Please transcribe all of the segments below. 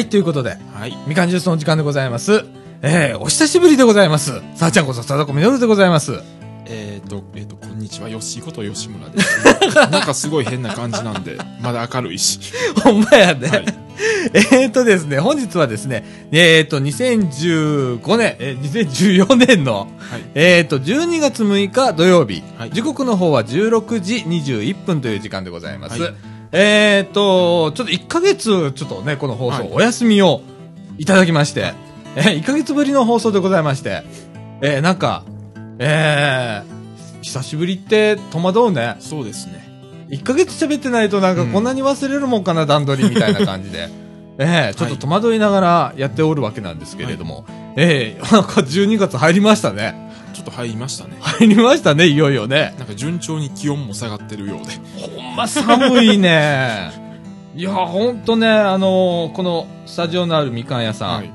はい、ということで、はい。みかんジュースの時間でございます。えー、お久しぶりでございます。さあちゃんこそ、さだこみのるでございます。えっ、と、えっ、と、こんにちは。よしこと吉村です。なんかすごい変な感じなんで、まだ明るいし。ほんまやね。はいえーとですね、本日はですね、えーと、2015年、えー、2014年の、はい。えーと、12月6日土曜日、はい時刻の方は16時21分という時間でございます。はいえーと、ちょっと1ヶ月、ちょっとね、この放送、はいお休みをいただきまして、えー、1ヶ月ぶりの放送でございまして、えー、なんか、えー、久しぶりって戸惑うね。そうですね。1ヶ月喋ってないとなんかうんこんなに忘れるもんかな、段取りみたいな感じで。ええちょっと戸惑いながらやっておるわけなんですけれども。ええなんか12月入りましたね。ちょっと入りましたね。入りましたね、いよいよね。なんか順調に気温も下がってるようで。ほんま寒いね。いや、ほんとね、あのーこのスタジオのあるみかん屋さん、はい。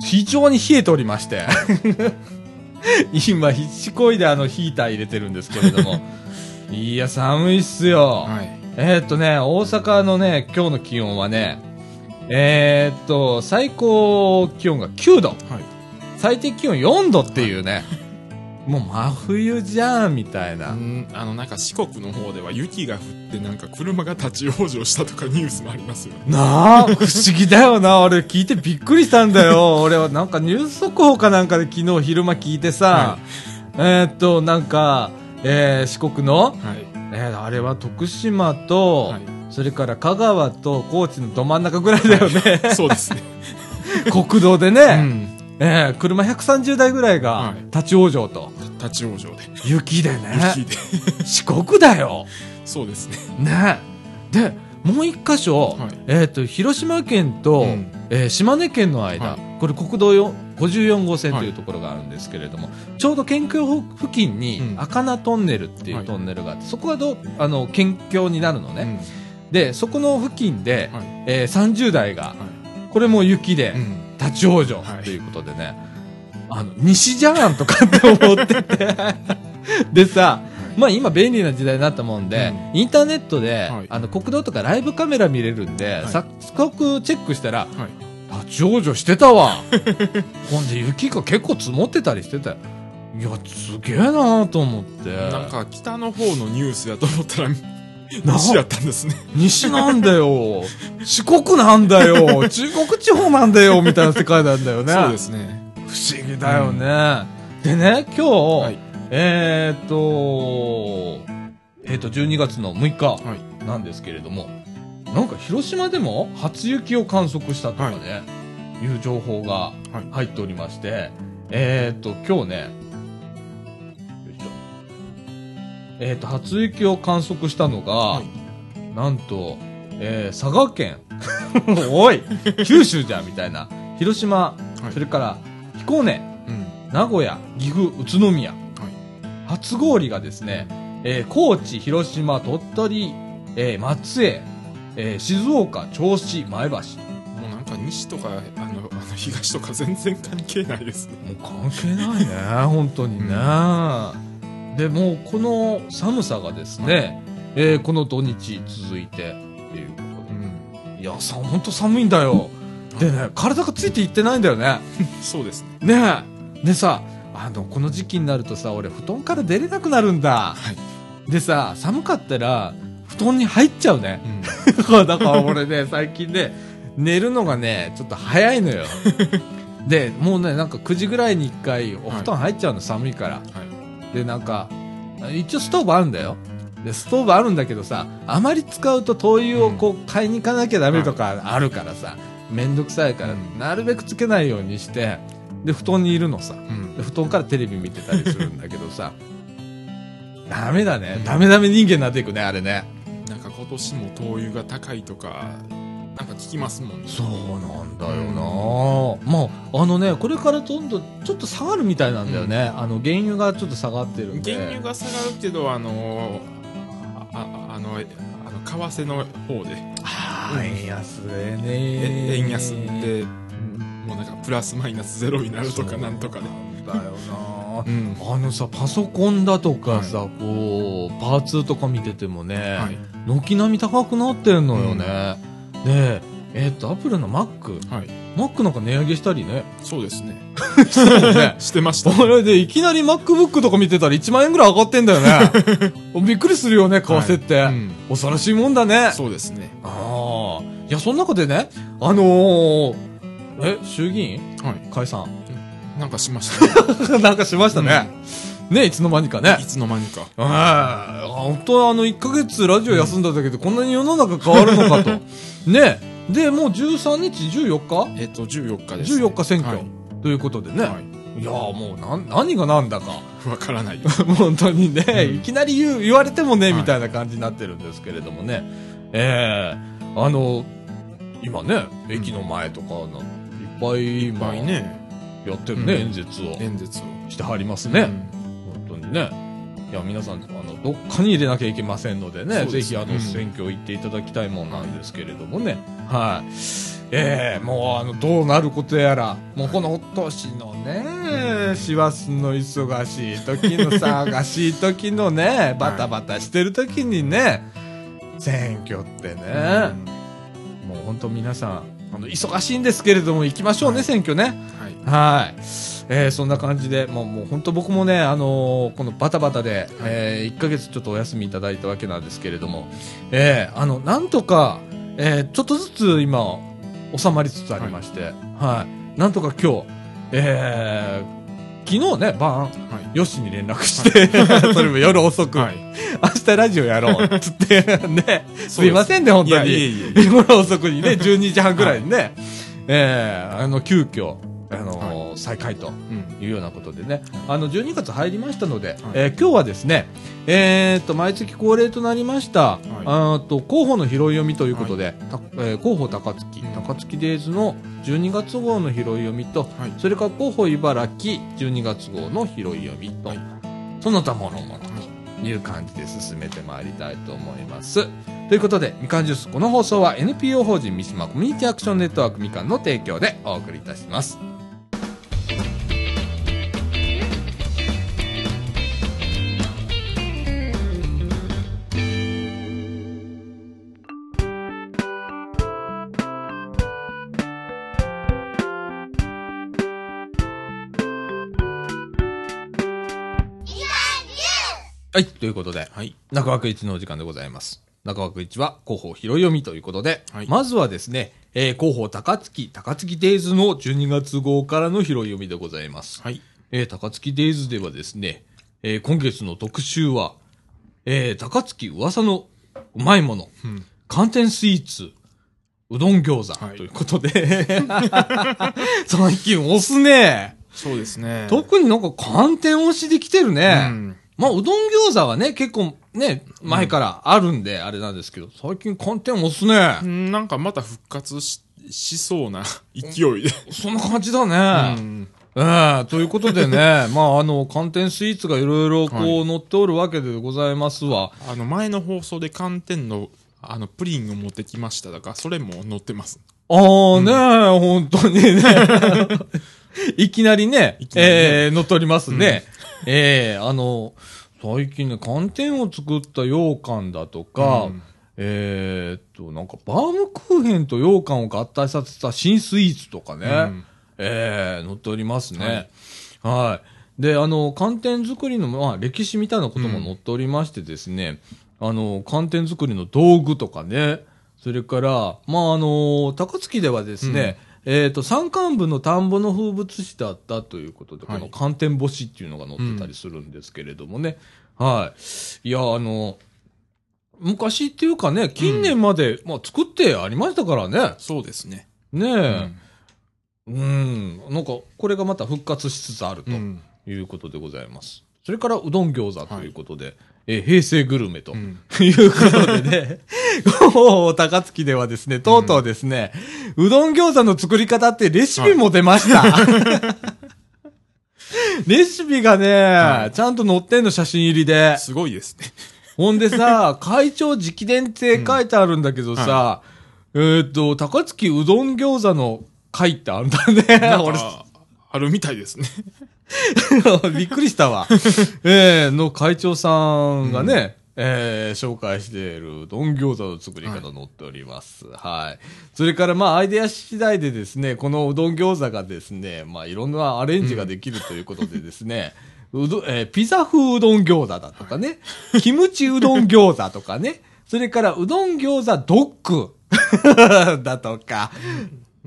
非常に冷えておりまして。今、必死こいであのヒーター入れてるんですけれども。いや、寒いっすよ。はい。えーっとね、大阪のね、今日の気温はね、えーっと、最高気温が9度、はい。最低気温4度っていうね、もう真冬じゃん、みたいな。んあの、なんか四国の方では雪が降ってなんか車が立ち往生したとかニュースもありますよね。なあ、不思議だよな。俺聞いてびっくりしたんだよ。俺はなんかニュース速報かなんかで昨日昼間聞いてさ、えーっと、なんか、えー四国の、はい。えーあれは徳島と、はいそれから香川と高知のど真ん中ぐらいだよね。そうですね。国道でね、うん。ええ車130台ぐらいがはい立ち往生と。立ち往生で。雪でね。雪で。四国だよ。そうですね。ね。で、もう一箇所、はいえっ、と、広島県と、うんえー島根県の間、はいこれ国道よ54号線というところがあるんですけれども、ちょうど県境付近にうん赤名トンネルっていうはいトンネルがあって、そこはどう、あの、県境になるのね。うんで、そこの付近で、はいえー30台が、はこれも雪で、い。うん。立ち往生はいということでね、あの、西じゃんとかって思ってて。でさ、まあ今便利な時代になったもんで、インターネットで、はいあの国道とかライブカメラ見れるんで、い早速チェックしたら、はい。立ち往生してたわ。ほんで雪が結構積もってたりしてたよ。いや、すげえなと思って。なんか北の方のニュースやと思ったら、な 西やったんですね。西なんだよ。四国なんだよ。中国地方なんだよ。みたいな世界なんだよね。そうですね。不思議だよね。でね、今日、はい。えーっと、えーっと、12月の6日はい。なんですけれども、なんか広島でも初雪を観測したとかね、い、う情報がはい入っておりまして、えーっと、今日ね、えーっと、初雪を観測したのが、はいなんと、えー佐賀県。おい九州じゃんみたいな。広島、はいそれから彦根、うん。名古屋、岐阜、宇都宮。初氷がですね、えー高知、広島、鳥取、えー松江、えー静岡、銚子、前橋。ももうなんか西とか、あの、あの東とか全然関係ないですね。う関係ないね、本当にね。で、もうこの寒さがですね、えーこの土日続いて、っていうことうん。で。いや、さ、本当寒いんだよ。でね、体がついていってないんだよね。そうですね。ねえ。でさ、あの、この時期になるとさ、俺布団から出れなくなるんだ。はい。でさ、寒かったら、布団に入っちゃうね。うん。だから俺ね、最近ね、寝るのがね、ちょっと早いのよ。で、もうね、なんか9時ぐらいに1回お布団入っちゃうの、寒いから。はい。で、なんか、一応ストーブあるんだよ。で、ストーブあるんだけどさ、あまり使うと灯油をこう買いに行かなきゃダメとかあるからさ、めんどくさいから、うんなるべくつけないようにして、で、布団にいるのさ。うんで。布団からテレビ見てたりするんだけどさ、ダメだね。ダメダメ人間になっていくね、あれね。なんか今年も灯油が高いとか、なんか聞きますもんね。そうなんだよな、まあ、あのね、これからどんどんちょっと下がるみたいなんだよね。あの、原油がちょっと下がってるんで。原油が下がるけど、あのあ、ああの、あの、為替の方で、ああ、円安でね。え円安で、もうなんかプラスマイナスゼロになるとかなんとかで。だよなうん。あのさ、パソコンだとかさ、こう、パーツとか見ててもね、はい。軒並み高くなってんのよね。で、えっ、と、アップルの Mac？はい。Mac なんか値上げしたりね。そうですね。ね。してました。これでいきなり MacBook とか見てたら1万円ぐらい上がってんだよね。びっくりするよね、為替って。はいうん恐ろしいもんだね。そうですね。ああ。いや、その中でね、あのー、え、衆議院？はい。解散なんかしましたね。なんかしましたね。ね、いつの間にかねい。つの間にか。ああ、本当はあの、1ヶ月ラジオ休んだだけでこんなに世の中変わるのかと。ね。で、もう13日、14日？えっと、14日です、ね。14日選挙、はいということでね。、はいやーもうなん、何が何だか。い。わからない。本当にね、うんいきなり言う、言われてもね、はいみたいな感じになってるんですけれどもね。ええあの、今ね、駅の前とかの、いっぱいいっぱいね、やってるね、うん演説を演説を。してはりますね。うん本当にね。いや、皆さん、あの、どっかに入れなきゃいけませんのでね、ですぜひ、あの、うん選挙行っていただきたいもんなんですけれどもね。はい。ええもう、あの、どうなることやら、もうこの年のね、師走の忙しい時の忙しい時のね、バタバタしてる時にね、選挙ってね、もう本当皆さん、あの、忙しいんですけれども、行きましょうね、はい選挙ね。はい。はい。えーそんな感じで、もう、もう本当僕もね、あのーこのバタバタで、え1ヶ月ちょっとお休みいただいたわけなんですけれども、えーあの、なんとか、えーちょっとずつ今、収まりつつありまして、はい。なんとか今日、えー昨日ね、晩、はい。ヨッシーに連絡して、それも夜遅く、はい。明日ラジオやろう、つって、ね、すいませんね、本当に。いえいえ。夜遅くにね、12時半ぐらいにね、えーあの、急遽、あのー再開とうん。いうようなことでね、あの、12月入りましたので、はいえー今日はですね、えーっと、毎月恒例となりました、あーと、広報の拾い読みということで、たえー広報高槻、うん高槻デイズの12月号の拾い読みと、はい。それから広報茨城12月号の拾い読みと、はいその他もろもろという感じで進めてまいりたいと思います。ということで、みかんジュース、この放送は NPO 法人三島コミュニティアクションネットワークみかんの提供でお送りいたします。はい、ということで、はい。中枠一のお時間でございます。中枠一は広報拾い読みということで、はいまずはですね、えー広報高槻、高槻デイズの12月号からの拾い読みでございます。はい。えー高槻デイズではですね、えー今月の特集は、えー高槻噂のうまいもの、うん。寒天スイーツ、うどん餃子、はいということで、最近押すね。そうですね。特になんか寒天押しできてるね。うん。まあ、うどん餃子はね、結構ね、前からあるんで、あれなんですけど、最近寒天押すね。うんなんかまた復活し、しそうな 勢いで。そんな感じだうね。ん。ええということでね、まあ、あの、寒天スイーツがいろいろこう、はい乗っておるわけでございますわ。あの、前の放送で寒天の、あの、プリンを持ってきましただから、それも載ってます。ああね、本当にね。いきなりね、いきなりね。ええ乗っておりますね。ええあの、最近ね、寒天を作った羊羹だとか、うん。えーっと、なんか、バームクーヘンと羊羹を合体させた新スイーツとかね、うん。ええ載っておりますね。はい。で、あの、寒天作りの、まあ、歴史みたいなことも載っておりましてですね、あの、寒天作りの道具とかね、それから、まあ、あの、高槻ではですね、えっ、と、山間部の田んぼの風物詩だったということで、はいこの寒天干しっていうのが載ってたりするんですけれどもね。はい。いや、あの、昔っていうかね、近年まで、まあ、作ってありましたからね。そうですね。ねうえ。うん。なんか、これがまた復活しつつあるとうん。いうことでございます。それから、うどん餃子ということで、えー平成グルメと。うん。いうことでね、もう高槻ではですね、とうとうですね、うどん餃子の作り方ってレシピも出ました。レシピがね、はいちゃんと載ってんの写真入りで。すごいですね。ほんでさ、会長直伝って書いてあるんだけどさ、えーっと、高槻うどん餃子の会ってあるんだね。俺、か、あるみたいですね。びっくりしたわ。ええの会長さんがね、えー紹介しているうどん餃子の作り方載っております。はい。それから、まあ、アイデア次第でですね、このうどん餃子がですね、まあ、いろんなアレンジができるということでですね、うど、えーピザ風うどん餃子だとかね、キムチうどん餃子とかね、それからうどん餃子ドッグ だとか、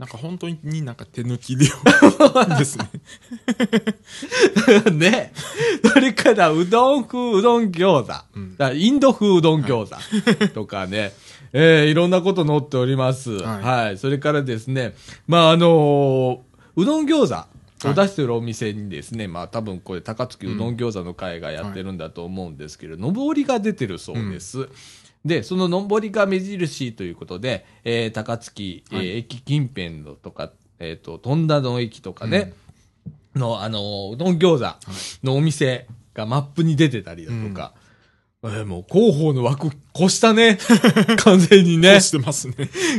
なんか本当になんか手抜き料ですね。ね。それから、うどん風うどん餃子。だからインド風うどん餃子とかね。えーいろんなこと載っております。は。はいいそれからですね、まあ、あのーうどん餃子を出してるお店にですね、まあ、多分これ、高槻うどん餃子の会がやってるんだと思うんですけれど、上りが出てるそうです。で、その上りが目印ということで、えー高槻、えーはい駅近辺のとか、えっ、と、富田の駅とかね、の、あの、うどん餃子のお店がマップに出てたりだとか、えーもう広報の枠越したね。完全にねこう。してますね。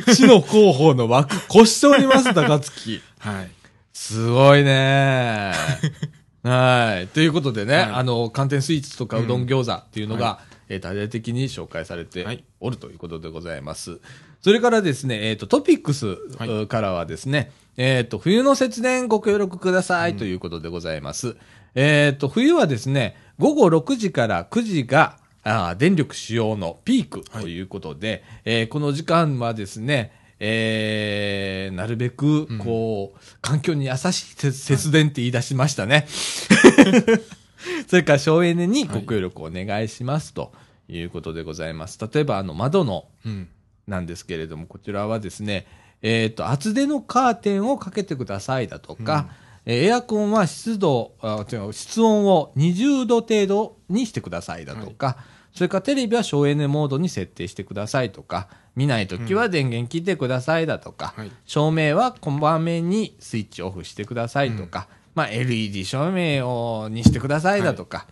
市の広報の枠越しております、高槻。はい。すごいね。はい。ということでね、はいあの、寒天スイーツとかうどん餃子っていうのが、はえー大々的に紹介されてはいおるということでございます。それからですね、えっ、と、トピックスはいからはですね、えっ、と、冬の節電ご協力くださいということでございます。えっ、と、冬はですね、午後6時から9時が、あー電力使用のピークということで、えーこの時間はですね、えーなるべく、こう、環境に優しい節節電って言い出しましたね。それから省エネにご協力お願いしますということでございます。例えば、あの、窓のうん。なんですけれども、こちらはですね、えっ、と、厚手のカーテンをかけてくださいだとか、えーエアコンは湿度、あ違う、室温を20度程度にしてくださいだとか、それからテレビは省エネモードに設定してくださいとか、見ないときは電源切ってくださいだとか、はい。照明はこまめにスイッチオフしてくださいとか、まあ LED 照明をにしてくださいだとか、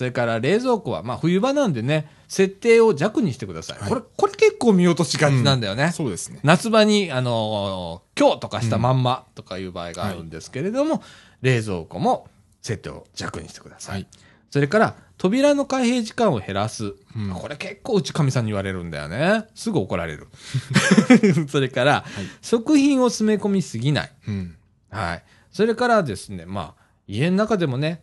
それから冷蔵庫は、まあ冬場なんでね、設定を弱にしてください。はいこれ、これ結構見落としがちなんだよね。そうですね。夏場に、あのー今日とかしたまんまとかいう場合があるんですけれども、冷蔵庫も設定を弱にしてください。はいそれから、扉の開閉時間を減らす。うんこれ結構うちかみさんに言われるんだよね。すぐ怒られる。それから、食品を詰め込みすぎない。うん。はい。それからですね、まあ、家の中でもね、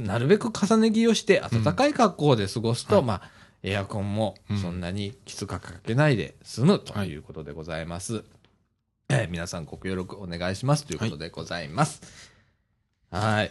なるべく重ね着をして暖かい格好で過ごすと、まあ、エアコンもそんなにきつくかけないで済むということでございます。えー皆さんご協力お願いしますということでございます。はい。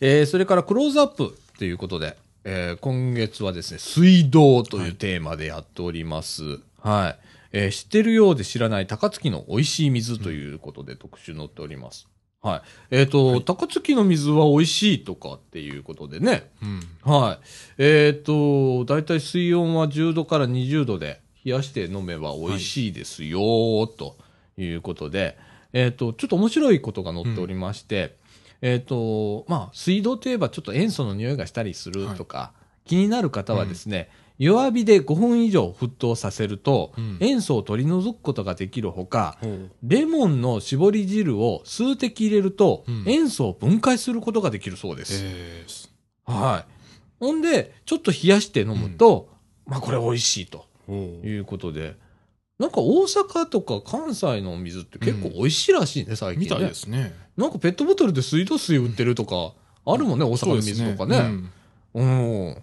えーそれからクローズアップということで、えー今月はですね、水道というテーマでやっております。はい。えー知ってるようで知らない高槻の美味しい水ということで特集載っております。はい。えっ、と、高槻の水は美味しいとかっていうことでね。うん。はい。えっ、と、だいたい水温は10度から20度で冷やして飲めば美味しいですよ、ということで、えっ、と、ちょっと面白いことが載っておりまして、えっ、と、まあ、水道といえばちょっと塩素の匂いがしたりするとか、気になる方はですね、弱火で5分以上沸騰させると、うん塩素を取り除くことができるほか。レモンの絞り汁を数滴入れると、うん塩素を分解することができるそうです。えー。はい。ほんで、ちょっと冷やして飲むと、まあこれ美味しいと。いうことで、なんか大阪とか関西のお水って結構美味しいらしいね、最近ね。みたいですね。なんかペットボトルで水道水売ってるとか、あるもんね、大阪の水とかね。うん。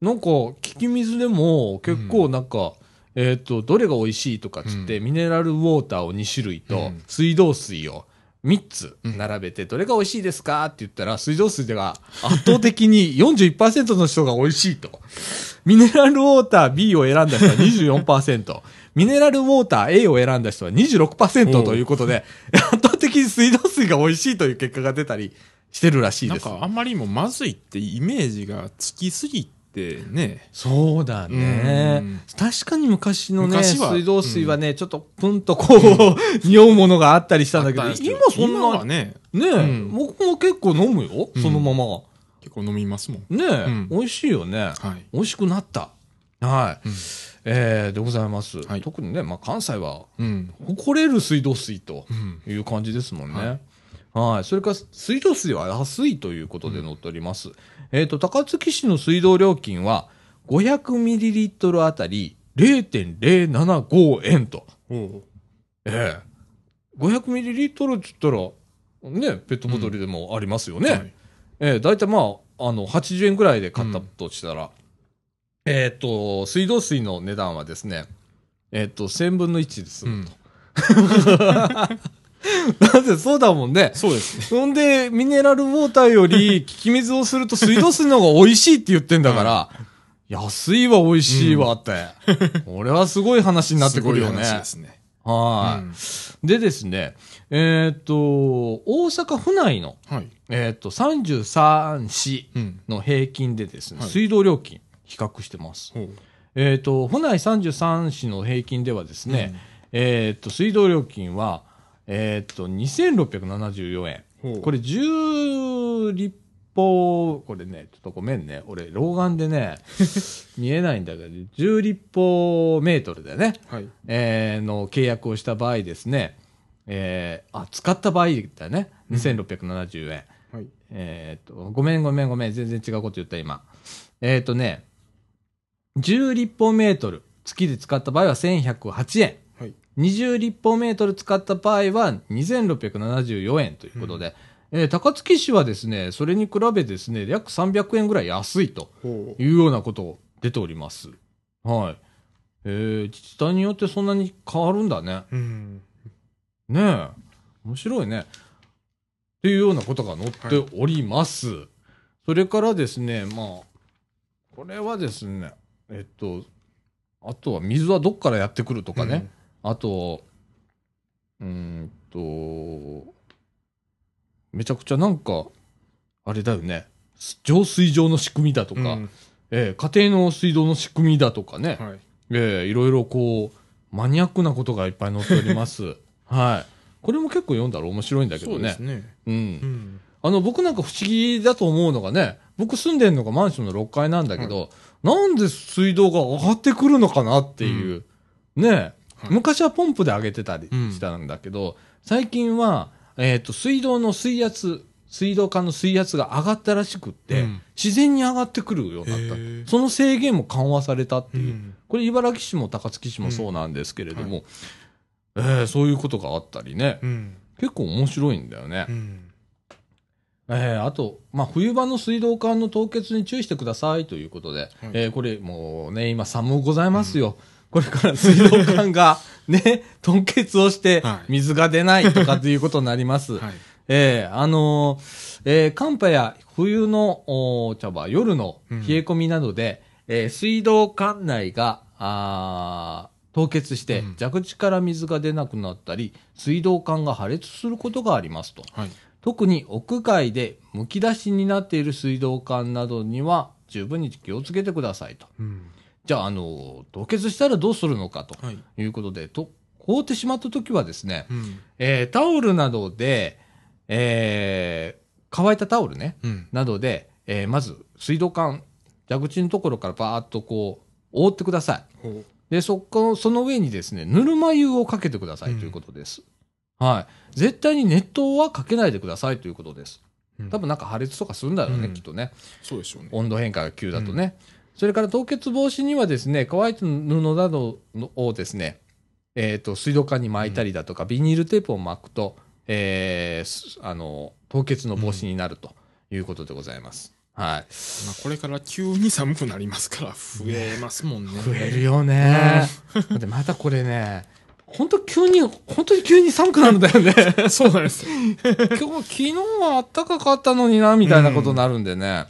なんか、効き水でも結構なんか、えっ、と、どれが美味しいとかっつって、うミネラルウォーターを2種類と、うん水道水を3つうん並べて、どれが美味しいですかって言ったら、水道水では圧倒的に41%の人が美味しいと。ミネラルウォーター B を選んだ人は24%。ミネラルウォーター A を選んだ人は26%ということで、圧倒的に水道水が美味しいという結果が出たりしてるらしいです。なんかあんまりにもまずいってイメージがつきすぎてね。そうだねうん。確かに昔のね、水道水はね、ちょっとプンとこう、匂うものがあったりしたんだけど、今そんな、ね、ね、うん僕も結構飲むよ、うんそのまま。結構飲みますもん。ね、ん美味しいよね。はい。美味しくなった。はい。うんえー、でございます。はい特にね、まあ関西はうん。誇れる水道水とうん。いう感じですもんね。ははい。それから、水道水は安いということで載っております。えっ、と、高槻市の水道料金は、500ml あたり0.075円と。ほええ。500ml って言ったら、ね、ペットボトルでもありますよう。ね。はいええ、だいたいまあ、あの、80円ぐらいで買ったとしたら、えっ、と、水道水の値段はですね、えっ、と、1000分の1です。うん。だってそうだもんね。そうですね。そんで、ミネラルウォーターより、効き水をすると水道水の方が美味しいって言ってんだから、安いわ、美味しいわって。俺はすごい話になってくるよねすごい話。ですね。はい、うんでですね、えっ、と、大阪府内の、はい。えっ、と、33市うん。の平均でですね、はい水道料金、比較してます。えっ、と、府内33市の平均ではですね、えっ、と、水道料金は、えっ、と、2674円。これ10立方、これね、ちょっとごめんね。俺、老眼でね、見えないんだけど、10立方メートルでね、はい。えーの契約をした場合ですね、えーあ、使った場合だね。2670円。はい。えーっと、ごめんごめんごめん。全然違うこと言った今。えーっとね、10立方メートル、月で使った場合は1108円。はい。20立方メートル使った場合は2674円ということで、えー高槻市はですね、それに比べですね、約300円ぐらい安いと。いうようなことを出ております。はい。えー自治体によってそんなに変わるんだね。うん。ねえ。面白いね。っていうようなことが載っております。それからですね、まあ、これはですね、えっと、あとは水はどっからやってくるとかね。あと、うーんと、めちゃくちゃなんか、あれだよね。浄水場の仕組みだとか、うんええ家庭の水道の仕組みだとかね。はい。ええいろいろこう、マニアックなことがいっぱい載っております。はい。これも結構読んだら面白いんだけどねそうです。ね。う。うんん。あの、僕なんか不思議だと思うのがね、僕住んでんのがマンションの6階なんだけど、なんで水道が上がってくるのかなっていう。ねえ、はい昔はポンプで上げてたりしたんだけど、最近は、えっ、と、水道の水圧、水道管の水圧が上がったらしくって、うん自然に上がってくるようになった。その制限も緩和されたっていう。うんこれ茨城市も高槻市もそうなんですけれども、えーそういうことがあったりね、うん。結構面白いんだよね。うん。えーあと、まあ、冬場の水道管の凍結に注意してくださいということで、はいえーこれもうね、今寒うございますよ。これから水道管がね、凍結をしてはい水が出ないとかっていうことになります。はい。えーあのーえー寒波や冬の、おー茶葉、夜の冷え込みなどで、えー水道管内が、あー凍結してうん蛇口から水が出なくなったり、水道管が破裂することがありますと。はい。特に屋外で剥き出しになっている水道管などには十分に気をつけてくださいと。うん。じゃあ、あの、凍結したらどうするのかとはい。いうことで、と、凍ってしまった時はですね、うん。えータオルなどで、えー乾いたタオルね、うん。などで、えーまず水道管、蛇口のところからバーっとこう、覆ってください。で、そこ、その上にですね、ぬるま湯をかけてくださいということです。はい。絶対に熱湯はかけないでくださいということです。うん多分なんか破裂とかするんだろうね、うんきっとね。そうでしょうね。温度変化が急だとね。それから凍結防止にはですね、乾いた布などをですね、えっ、と、水道管に巻いたりだとか、ビニールテープを巻くと、えーすあの、凍結の防止になるということでございます。はい。まあ、これから急に寒くなりますから、増えますもんね。増えるよね。だってまたこれね、本当急に、本当に急に寒くなるんだよね。そうなんですよ。今日、昨日は暖かかったのにな、みたいなことになるんでね。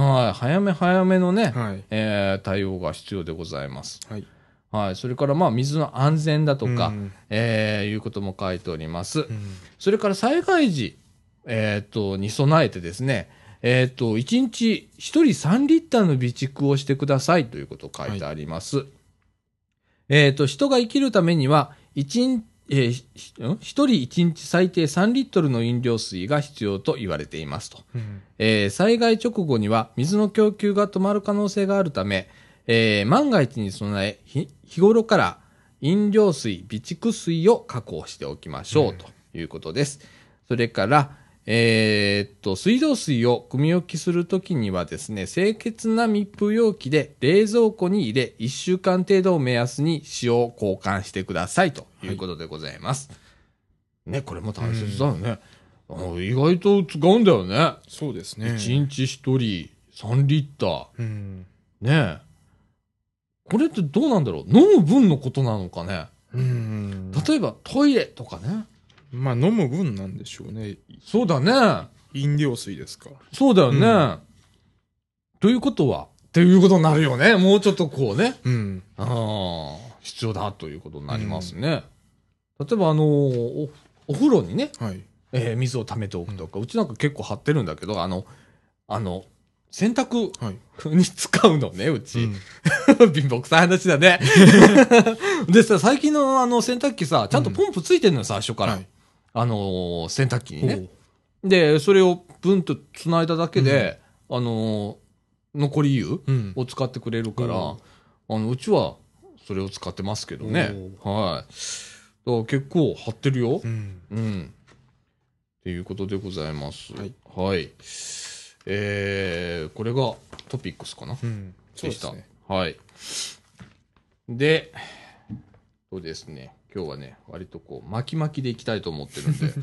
はい。早め早めのね、はい。えー対応が必要でございます。はい。はい。それから、まあ、水の安全だとか、うんえーいうことも書いております。うんそれから災害時、えっ、と、に備えてですね、えっ、と、1日1人3リッターの備蓄をしてくださいということを書いてあります。えっ、と、人が生きるためには、1日、えーひん？1人1日最低3リットルの飲料水が必要と言われていますと。うんえー災害直後には水の供給が止まる可能性があるため、えー万が一に備え、ひ日頃から飲料水、備蓄水を確保しておきましょうということです。それから、えーっと、水道水を汲み置きするときにはですね、清潔な密封容器で冷蔵庫に入れ、1週間程度を目安に塩を交換してくださいということでございます。ね、これも大切だよね。あ意外と使うんだよね。そうですね。1日1人3リッター。うん。ねえ。これってどうなんだろう？飲む分のことなのかね？うん。例えばトイレとかね。まあ、飲む分なんでしょうね。そうだね。飲料水ですか。そうだよね。うんということは？っていうことになるよね。もうちょっとこうね。うん。ああ、必要だということになりますね。例えばあのお、お風呂にね、はい。えー水を溜めておくとか、うちなんか結構張ってるんだけど、あの、あの、洗濯はい。に使うのね、ううち。ん。貧乏くさい話だね。でさ、最近のあの洗濯機さ、ちゃんとポンプついてるのよ、最初から。はい。あのー洗濯機にね。ほで、それをブンと繋いだだけで、あのー残り湯う。うん。を使ってくれるから、うんあの、うちはそれを使ってますけどね。はい。だから結構張ってるよう。ん。うん。っていうことでございます。はい。はい。えー、これがトピックスかな？うん。そうでした。ですね。はい。で、そうですね。今日はね、割とこう、巻き巻きでいきたいと思ってるんで。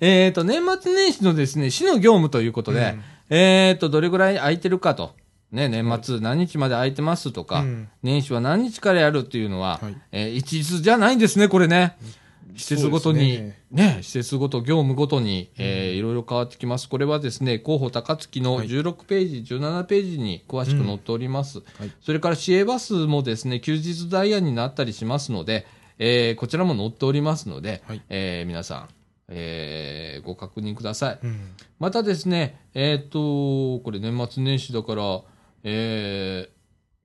えっと、年末年始のですね、市の業務ということで、えっと、どれぐらい空いてるかと。ね、年末何日まで空いてますとか、うん年始は何日からやるっていうのは、はいえー一律じゃないんですね、これね。施設ごとに、そうですね施設ごと、業務ごとに、えーいろいろ変わってきます。これはですね、候補高槻のはい16ページ、17ページに詳しく載っております。はいそれから市営バスもですね、休日ダイヤになったりしますので、えーこちらも載っておりますので、はいえー皆さん、えーご確認ください。うん。またですね、えっ、と、これ年末年始だから、えー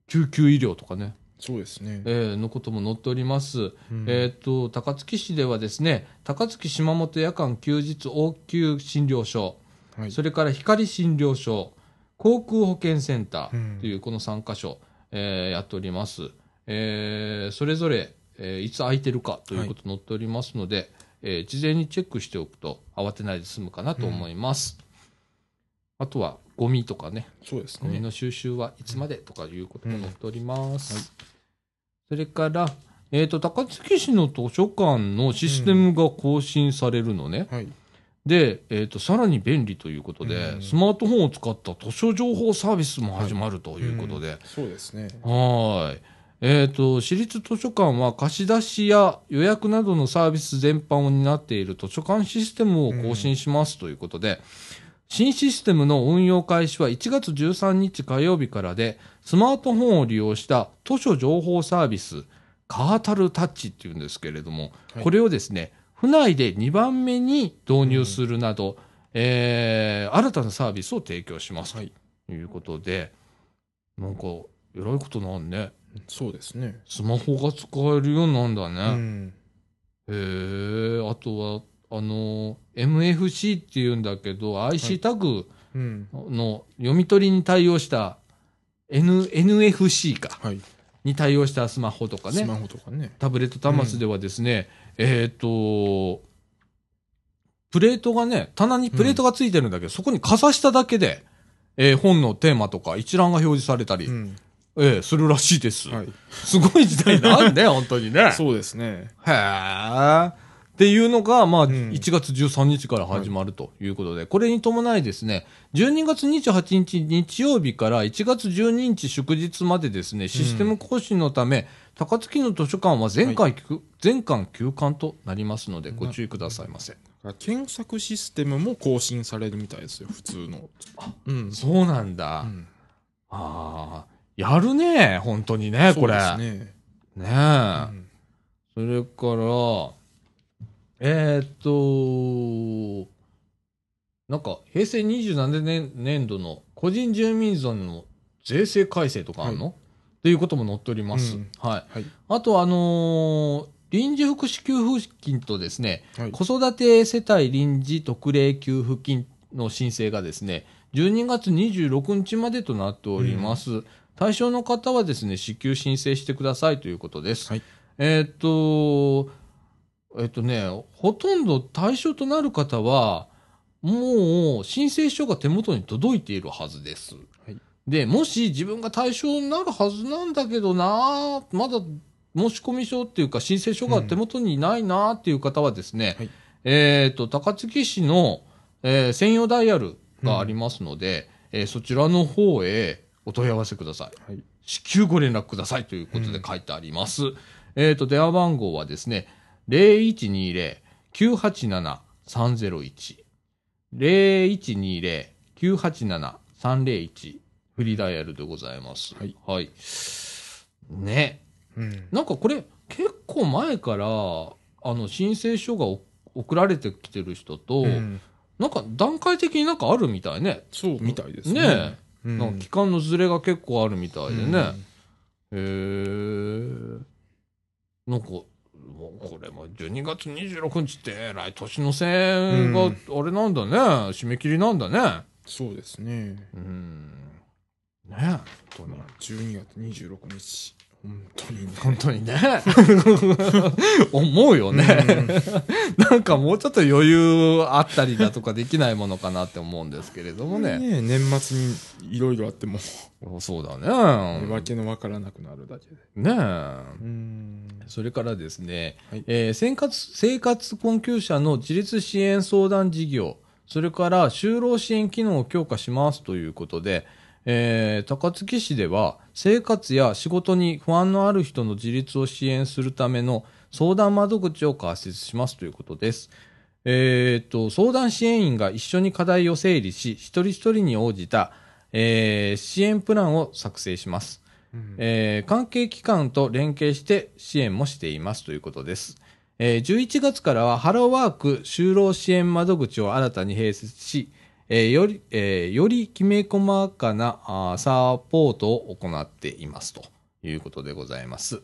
救急医療とかね、そうですねえ。ーのことも載っております。うんえっ、と、高槻市ではですね、高槻島本夜間休日応急診療所、はい。それから光診療所、航空保健センタうんーというこの3カ所、えーやっております。えーそれぞれ、えーいつ空いてるかということ載っておりますので、えー事前にチェックしておくと慌てないで済むかなと思います。あとは、ゴミとかね、そうですね。ゴミの収集はいつまでとかいうことも載っております。それから、えっ、と、高槻市の図書館のシステムが更新されるのね。はい。で、えっ、と、さらに便利ということで、うんスマートフォンを使った図書情報サービスも始まるということで、そうですね。はーい。えっ、と、私立図書館は貸し出しや予約などのサービス全般を担っている図書館システムを更新しますということで、新システムの運用開始は1月13日火曜日からで、スマートフォンを利用した図書情報サービス、カータルタッチっていうんですけれども、はいこれをですね、府内で2番目に導入するなど、えー新たなサービスを提供しますはい。ということで、なんか、えらいことなんね。そうですね。スマホが使えるようになんだうね。ん。へえ、あとは、あの、MFC っていうんだけど、IC タグうん。の読み取りに対応した、N、NFC か、はい。に対応したスマホとかね、スマホとかね。タブレット端末ではですね、えっ、と、プレートがね、棚にプレートがついてるんだけど、そこにかざしただけで、えー本のテーマとか一覧が表示されたり、うん。ええするらしいです。はい。すごい時代なんね、本当にね。そうですね。へえ。っていうのが、まあ、ん1月13日から始まるということで、これに伴いですね、12月28日日曜日から1月12日祝日までですね、システム更新のため、高槻の図書館は全館休、全館休館となりますので、ご注意くださいませ。検索システムも更新されるみたいですよ、普通の。うん。そうなんだ。うんああ、やるね、本当にね、これ。そうですね。ねえ。うんそれから、えーっと、なんか、平成27年年度の個人住民税の税制改正とかあるの、っていうことも載っております。うんはい。はい。あと、あのー臨時福祉給付金とですね、はい。子育て世帯臨時特例給付金の申請がですね、12月26日までとなっております。対象の方はですね、支給申請してくださいということです。はいえーっと、えっとね、ほとんど対象となる方は、もう申請書が手元に届いているはずです。はいで、もし自分が対象になるはずなんだけどな、まだ申し込み書っていうか申請書が手元にないなっていう方はですね、はいえっと、高槻市の、えー専用ダイヤルがありますので、えーそちらの方へお問い合わせください。はい。至急ご連絡くださいということで書いてあります。えっ、と、電話番号はですね、0120-987-301。0120-987-301。フリーダイヤルでございます。はい。はい。ね。うん。なんかこれ、結構前から、あの、申請書がお送られてきてる人と、うんなんか段階的になんかあるみたいね。そうみたいですねね。え。うんなんか期間のズレが結構あるみたいでね。うんへえ。なんか、もうこれも12月26日ってえらい年の瀬がうんあれなんだね。締め切りなんだね。そうですね。うん。ね本当にま。あ12月26日。本当にね。本当にね。思うよね。なんかもうちょっと余裕あったりだとかできないものかなって思うんですけれどもね。ね年末にいろいろあっても、そうだね。わけのわからなくなるだけで。ねえ。うん。それからですね、はいえー生活、生活困窮者の自立支援相談事業、それから就労支援機能を強化しますということで、えー高槻市では生活や仕事に不安のある人の自立を支援するための相談窓口を開設しますということです。えーと、相談支援員が一緒に課題を整理し、一人一人に応じた、えー支援プランを作成します。うんえー関係機関と連携して支援もしていますということです。えー11月からはハローワーク就労支援窓口を新たに併設し、えーより、えーよりきめ細かなサポートを行っていますということでございます。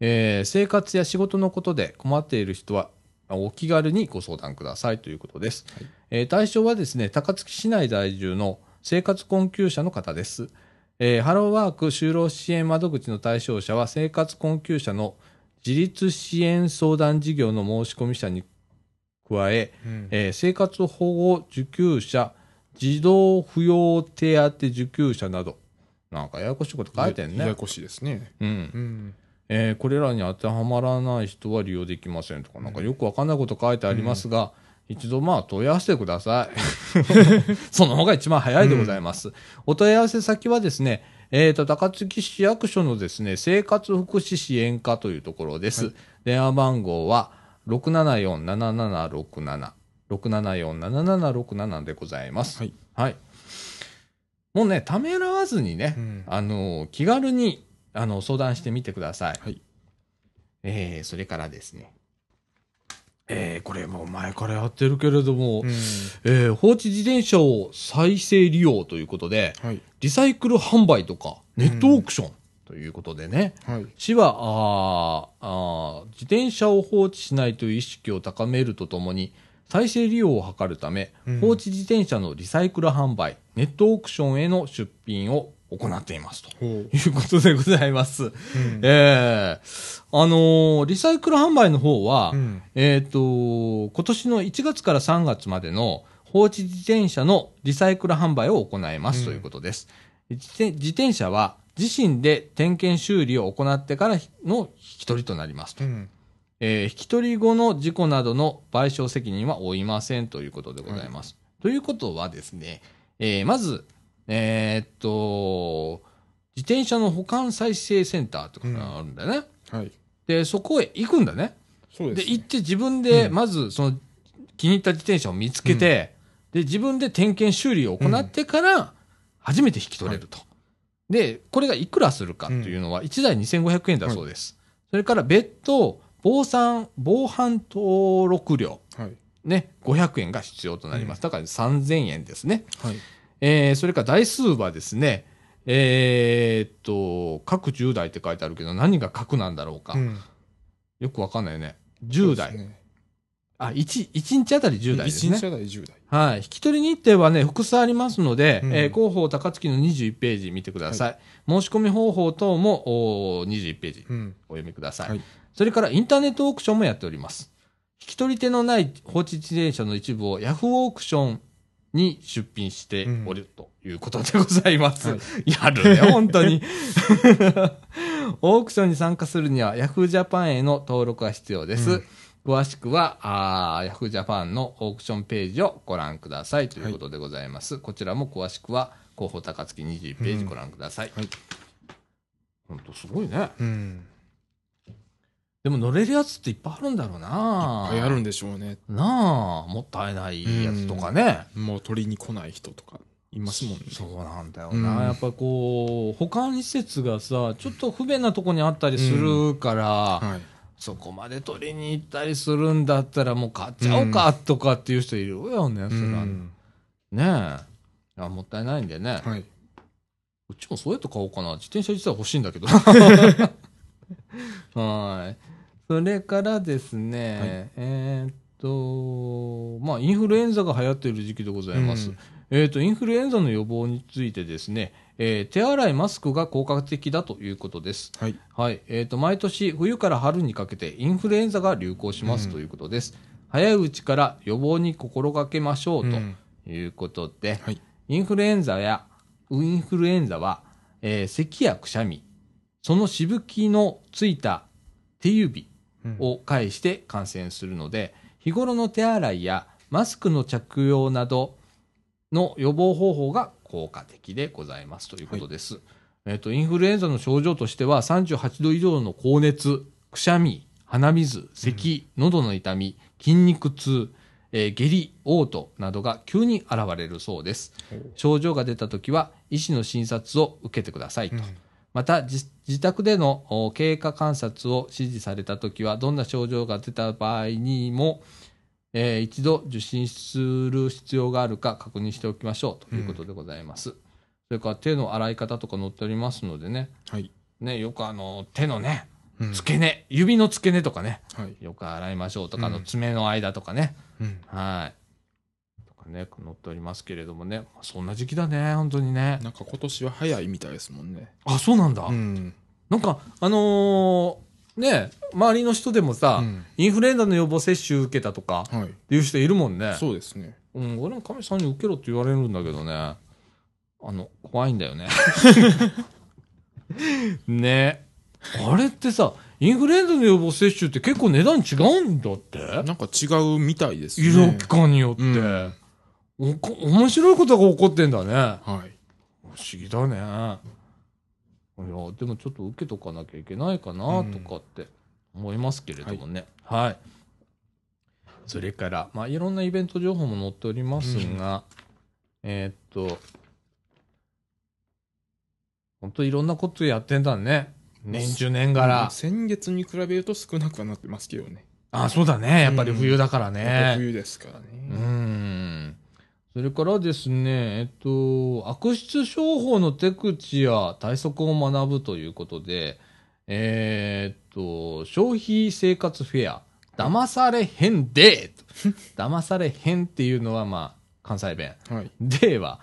えー生活や仕事のことで困っている人はあお気軽にご相談くださいということです。はいえー対象はですね、高槻市内在住の生活困窮者の方です。えーハローワーク就労支援窓口の対象者は生活困窮者の自立支援相談事業の申し込み者に加え、うんえー生活保護受給者、児童扶養手当受給者など、なんかややこしいこと書いてんね。ややこしいですね。うんうん。えーこれらに当てはまらない人は利用できませんとか、なんかよくわかんないこと書いてありますが、一度まあ問い合わせてください。その方が一番早いでございます。お問い合わせ先はですね、えっ、と、高槻市役所のですね、生活福祉支援課というところです。はい電話番号は674-7767。674-7767でございます。はい。はい。もうね、ためらわずにね、うんあの、気軽に、あの、相談してみてください。はい。えー、それからですね。えー、これもう前からやってるけれども、うんえー放置自転車を再生利用ということで、はい。リサイクル販売とか、ネットオークションということでね、はい。市はあーあー自転車を放置しないという意識を高めるとともに、再生利用を図るため、うん放置自転車のリサイクル販売、ネットオークションへの出品を行っていますと。いうことでございます。うんええあのーリサイクル販売の方は、うんえっ、と、今年の1月から3月までの放置自転車のリサイクル販売を行いますうんということです。自転自転車は自身で点検修理を行ってからの引き取りとなりますと。うん。えー引き取り後の事故などの賠償責任は負いませんということでございます。ということはですね、えーまず、えーっと、自転車の保管再生センターとかがあるんだよね。はい。で、そこへ行くんだね。で、そうです、行って自分で、うんまず、その、気に入った自転車を見つけて、で、自分で点検修理を行ってから、初めて引き取れると。で、これがいくらするかっていうのは、1台2500円だそうです。それから別途、防犯、防犯登録料、はい。ね、500円が必要となります。だから3000円ですね。はい。えー、それから台数はですね、えーっと、各10台って書いてあるけど、何が各なんだろうか。うんよくわかんないね。10台。そうですねあ、1、一日あたり10台ですね。一日あたり10台。はい。引き取り日程はね、複数ありますので、うんえー広報高槻の21ページ見てください。申し込み方法等もおー21ページうん。お読みください。はいそれからインターネットオークションもやっております。き取り手のない放置自転車の一部をヤフーオークションに出品しておるということでございます。はいやるね、本当に。オークションに参加するには、ヤフージャパンへの登録が必要です。うん詳しくは、あヤフージャパンのオークションページをご覧くださいということでございます。こちらも詳しくは、広報高槻21ページご覧ください。はい本当すごいね。うん。でも乗れるやつっていっぱいあるんだろうな。いっぱいあるんでしょうね。なあ、もったいないやつとかね。もう取りに来ない人とかいますもんね。そうなんだようんな。やっぱこう、保管施設がさ、ちょっと不便なとこにあったりするから、はい。そこまで取りに行ったりするんだったらもう買っちゃおうかとかっていう人いるよね、それはうんねえ。あもったいないんでね。はい。うちもそうやって買おうかな。自転車実は欲しいんだけど。はい。それからですね、えーっと、まあ、インフルエンザが流行っている時期でございます。うんえーっと、インフルエンザの予防についてですね、えー手洗い、マスクが効果的だということです。はい。はい。えーっと、毎年冬から春にかけてインフルエンザが流行しますうんということです。早いうちから予防に心がけましょうとうんいうことで、はい。インフルエンザや、インフルエンザは、えー咳やくしゃみ、そのしぶきのついた手指うんを介して感染するので、日頃の手洗いやマスクの着用などの予防方法が効果的でございますということです。えっ、と、インフルエンザの症状としては、38度以上の高熱、くしゃみ、鼻水、咳、喉の痛み、筋肉痛、えー下痢、嘔吐などが急に現れるそうです。症状が出たときは、医師の診察を受けてくださいと。うんまた自、自宅でのお経過観察を指示されたときは、どんな症状が出た場合にも、えー一度受診する必要があるか確認しておきましょうということでございます。それから手の洗い方とか載っておりますのでね、はい。ね、よくあの、手のね、うん付け根、指の付け根とかね、はい。よく洗いましょうとか、あのうん爪の間とかね、うん。はい。とかね、載っておりますけれどもね、まあそんな時期だね、本当にね。なんか今年は早いみたいですもんね。あ、そうなんだ。うん。なんか、あのーね、周りの人でもさ、うんインフルエンザの予防接種受けたとかはい。っていう人いるもんね。そうですね。うん、俺も神さんに受けろって言われるんだけどね。あの、怖いんだよね。ね。あれってさ、インフルエンザの予防接種って結構値段違うんだってなんか違うみたいですね。医療機関によって、うんおこ面白いことが起こってんだね。はい。不思議だね。いや、でもちょっと受けとかなきゃいけないかなとかって思いますけれどもね。はい。それから、まあ、いろんなイベント情報も載っておりますが、えーっと、本当いろんなことやってんだね。年中年がら。先月に比べると少なくはなってますけどね。あ、そうだね。やっぱり冬だからやっぱね。冬ですからうね。ん。それからですね、えっと、悪質商法の手口や対策を学ぶということで、えーっと、消費生活フェア、騙されへんで 騙されへんっていうのは、まあ、関西弁。はい。では、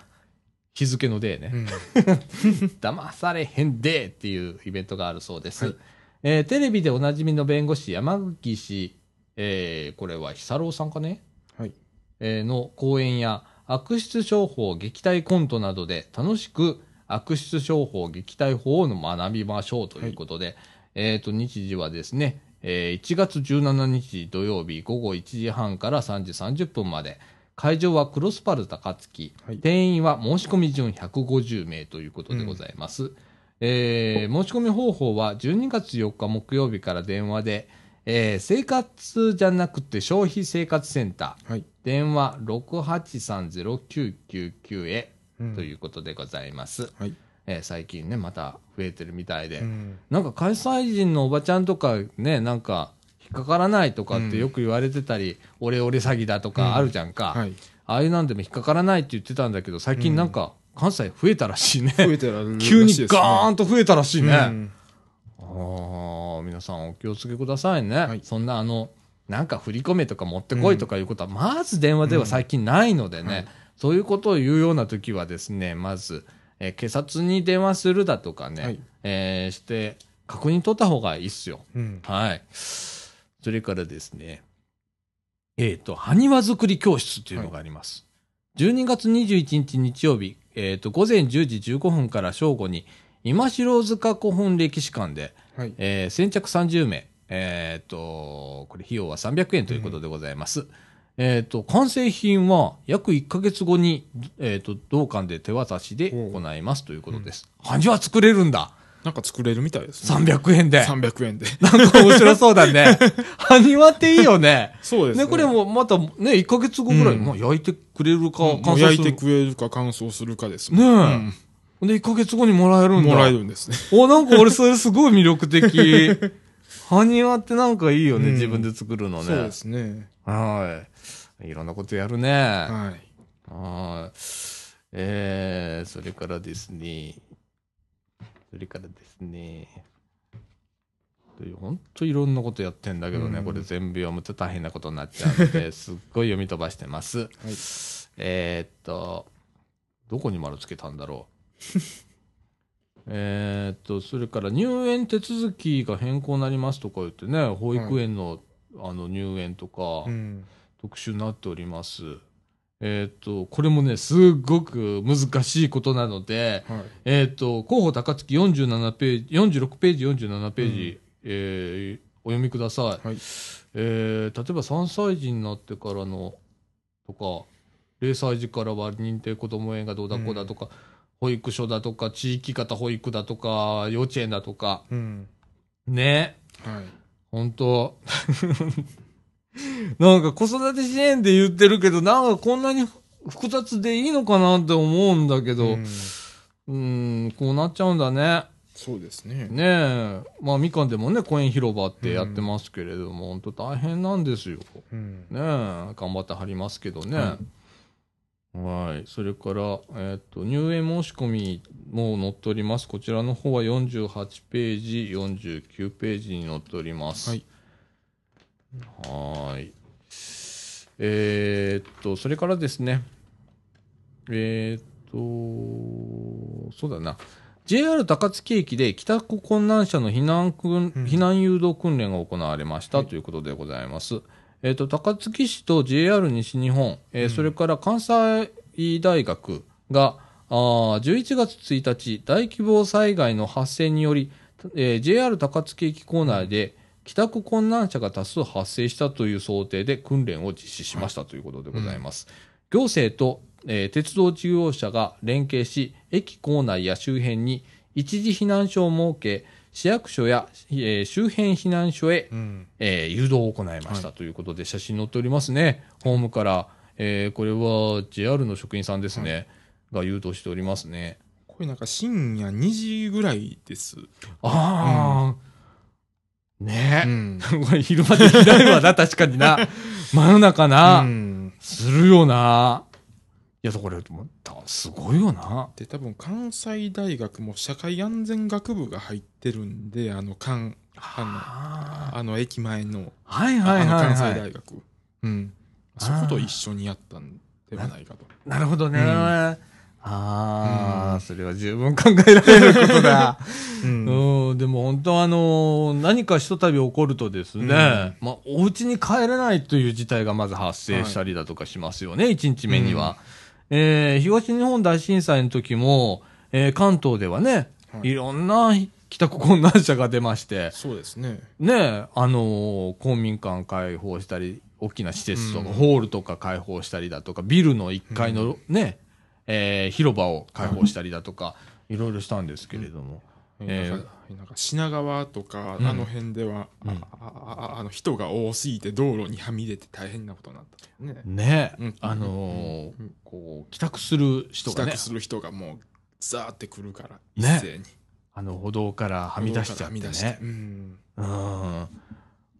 日付のでね。うん 騙されへんでっていうイベントがあるそうです。はいえーテレビでおなじみの弁護士、山岸、えーこれは久郎さんかね？はい。えーの講演や悪質商法撃退コントなどで楽しく悪質商法撃退法を学びましょうということで、えっ、と、日時はですね、えー1月17日土曜日午後1時半から3時30分まで、会場はクロスパル高槻、はい。定員は申し込み順150名ということでございます。えー申し込み方法は12月4日木曜日から電話で、えー生活じゃなくて消費生活センター、はい。電話6830999へ。うん。ということでございます、はい。えー最近ねまた増えてるみたいで、うん。なんか関西人のおばちゃんとかねなんか引っかからないとかってよく言われてたり、オレオレ詐欺だとかあるじゃんか、はい。ああいうなんでも引っかからないって言ってたんだけど最近なんか関西増えたらしいね、増えたら急にガーンンと増えたらしいね、皆さんお気をつけくださいね。はいそんなあの、なんか振り込めとか持ってこいとかいうことは、まず電話では最近ないのでね、はいそういうことを言うような時はですね、まず、えー警察に電話するだとかね、はいえーして、確認取った方がいいっすよ。うん。はい。それからですね、えっ、と、埴輪作り教室というのがあります。12月21日日曜日、えっ、と、午前10時15分から正午に、今城塚古墳歴史館で、はい。えー先着30名、えっ、と、これ費用は300円ということでございます。えっ、と、完成品は約1ヶ月後に、えっ、と、同館で手渡しで行いますということです。埴輪作れるんだなんか作れるみたいですね。!300 円で。300円で。なんか面白そうだね。埴輪っていいよね。そうですね。ね、これもまたね、1ヶ月後ぐらい、うんまあ焼いてくれるか、乾燥する焼いてくれるか乾燥するかですねえうんで、1ヶ月後にもらえるんだ。もらえるんですね。お、なんか俺それすごい魅力的。埴輪ってなんかいいよね、うん自分で作るのね。そうですね。はい。いろんなことやるね。はい。はい。えー、それからですね。それからですね。ほんといろんなことやってんだけどね、うんこれ全部読むと大変なことになっちゃうので、すっごい読み飛ばしてます。えーっと、どこに丸つけたんだろう。えーっと、それから入園手続きが変更になりますとか言ってね、保育園の,、あの入園とか、うん。特集になっております。えーっと、これもね、すっごく難しいことなので、はい。えーっと、候補高槻47ページ、46ページ、47ページ、えーお読みください。はいえー例えば3歳児になってからの、とか、0歳児からは認定こども園がどうだこうだとか、保育所だとか、地域型保育だとか、幼稚園だとか、うん。ね。はい。本当 なんか子育て支援で言ってるけど、なんかこんなに複雑でいいのかなって思うんだけど、うんうん、こうなっちゃうんだね。そうですね。ねえ。まあ、みかんでもね、公園広場ってやってますけれども、本当大変なんですよ。うん。ねえ。頑張ってはりますけどね。ははい。それから、えっ、と、入園申し込みも載っております。こちらの方は48ページ、49ページに載っております。はい。はーい。えーっと、それからですね。えーっと、そうだな。JR 高槻駅で帰宅困難者の避難訓、うん避難誘導訓練が行われました、ということでございます。えーっと、高槻市と JR 西日本、えーそれから関西大学が、あー11月1日、大規模災害の発生により、えー JR 高槻駅構内で、帰宅困難者が多数発生したという想定で訓練を実施しましたということでございます。行政と、えー鉄道事業者が連携し、駅構内や周辺に一時避難所を設け、市役所や、えー周辺避難所へ、うん。えー誘導を行いましたということで、写真載っておりますね。ホームから、えーこれは JR の職員さんですね、が誘導しておりますね。これなんか深夜2時ぐらいです。ああ、ねえ。ん。これ昼間できないわな、確かにな。真夜中な。うん。するよな。いや、もうたすごいよな。で、多分関西大学も社会安全学部が入ってるんで、あの、関、あの、ああの駅前の、はいはいあのはい、関西はい。大学。うん。そこと一緒にやったんではないかと。なるほどね。うんああ、うんそれは十分考えられることだ。うんうん、でも本当あの何かひとたび起こるとですね、まあ、お家に帰れないという事態がまず発生したりだとかしますよね、1日目には。えー東日本大震災の時も、えー関東ではね、はいいろんな帰宅困難者が出まして、そうですね。ね、あのー公民館開放したり、大きな施設とか、うんホールとか開放したりだとか、ビルの1階のね、えー広場を開放したりだとか、いろいろしたんですけれども。えーなんか品川とか、うんあの辺では、うんああの人が多すぎて道路にはみ出て大変なことになったとね。ね、うんあのーこう、帰宅する人がね帰宅、する人がもうザーってくるから、一ね斉に。あの歩道からはみ出しちゃって歩道からはみ出してね。うん。うん。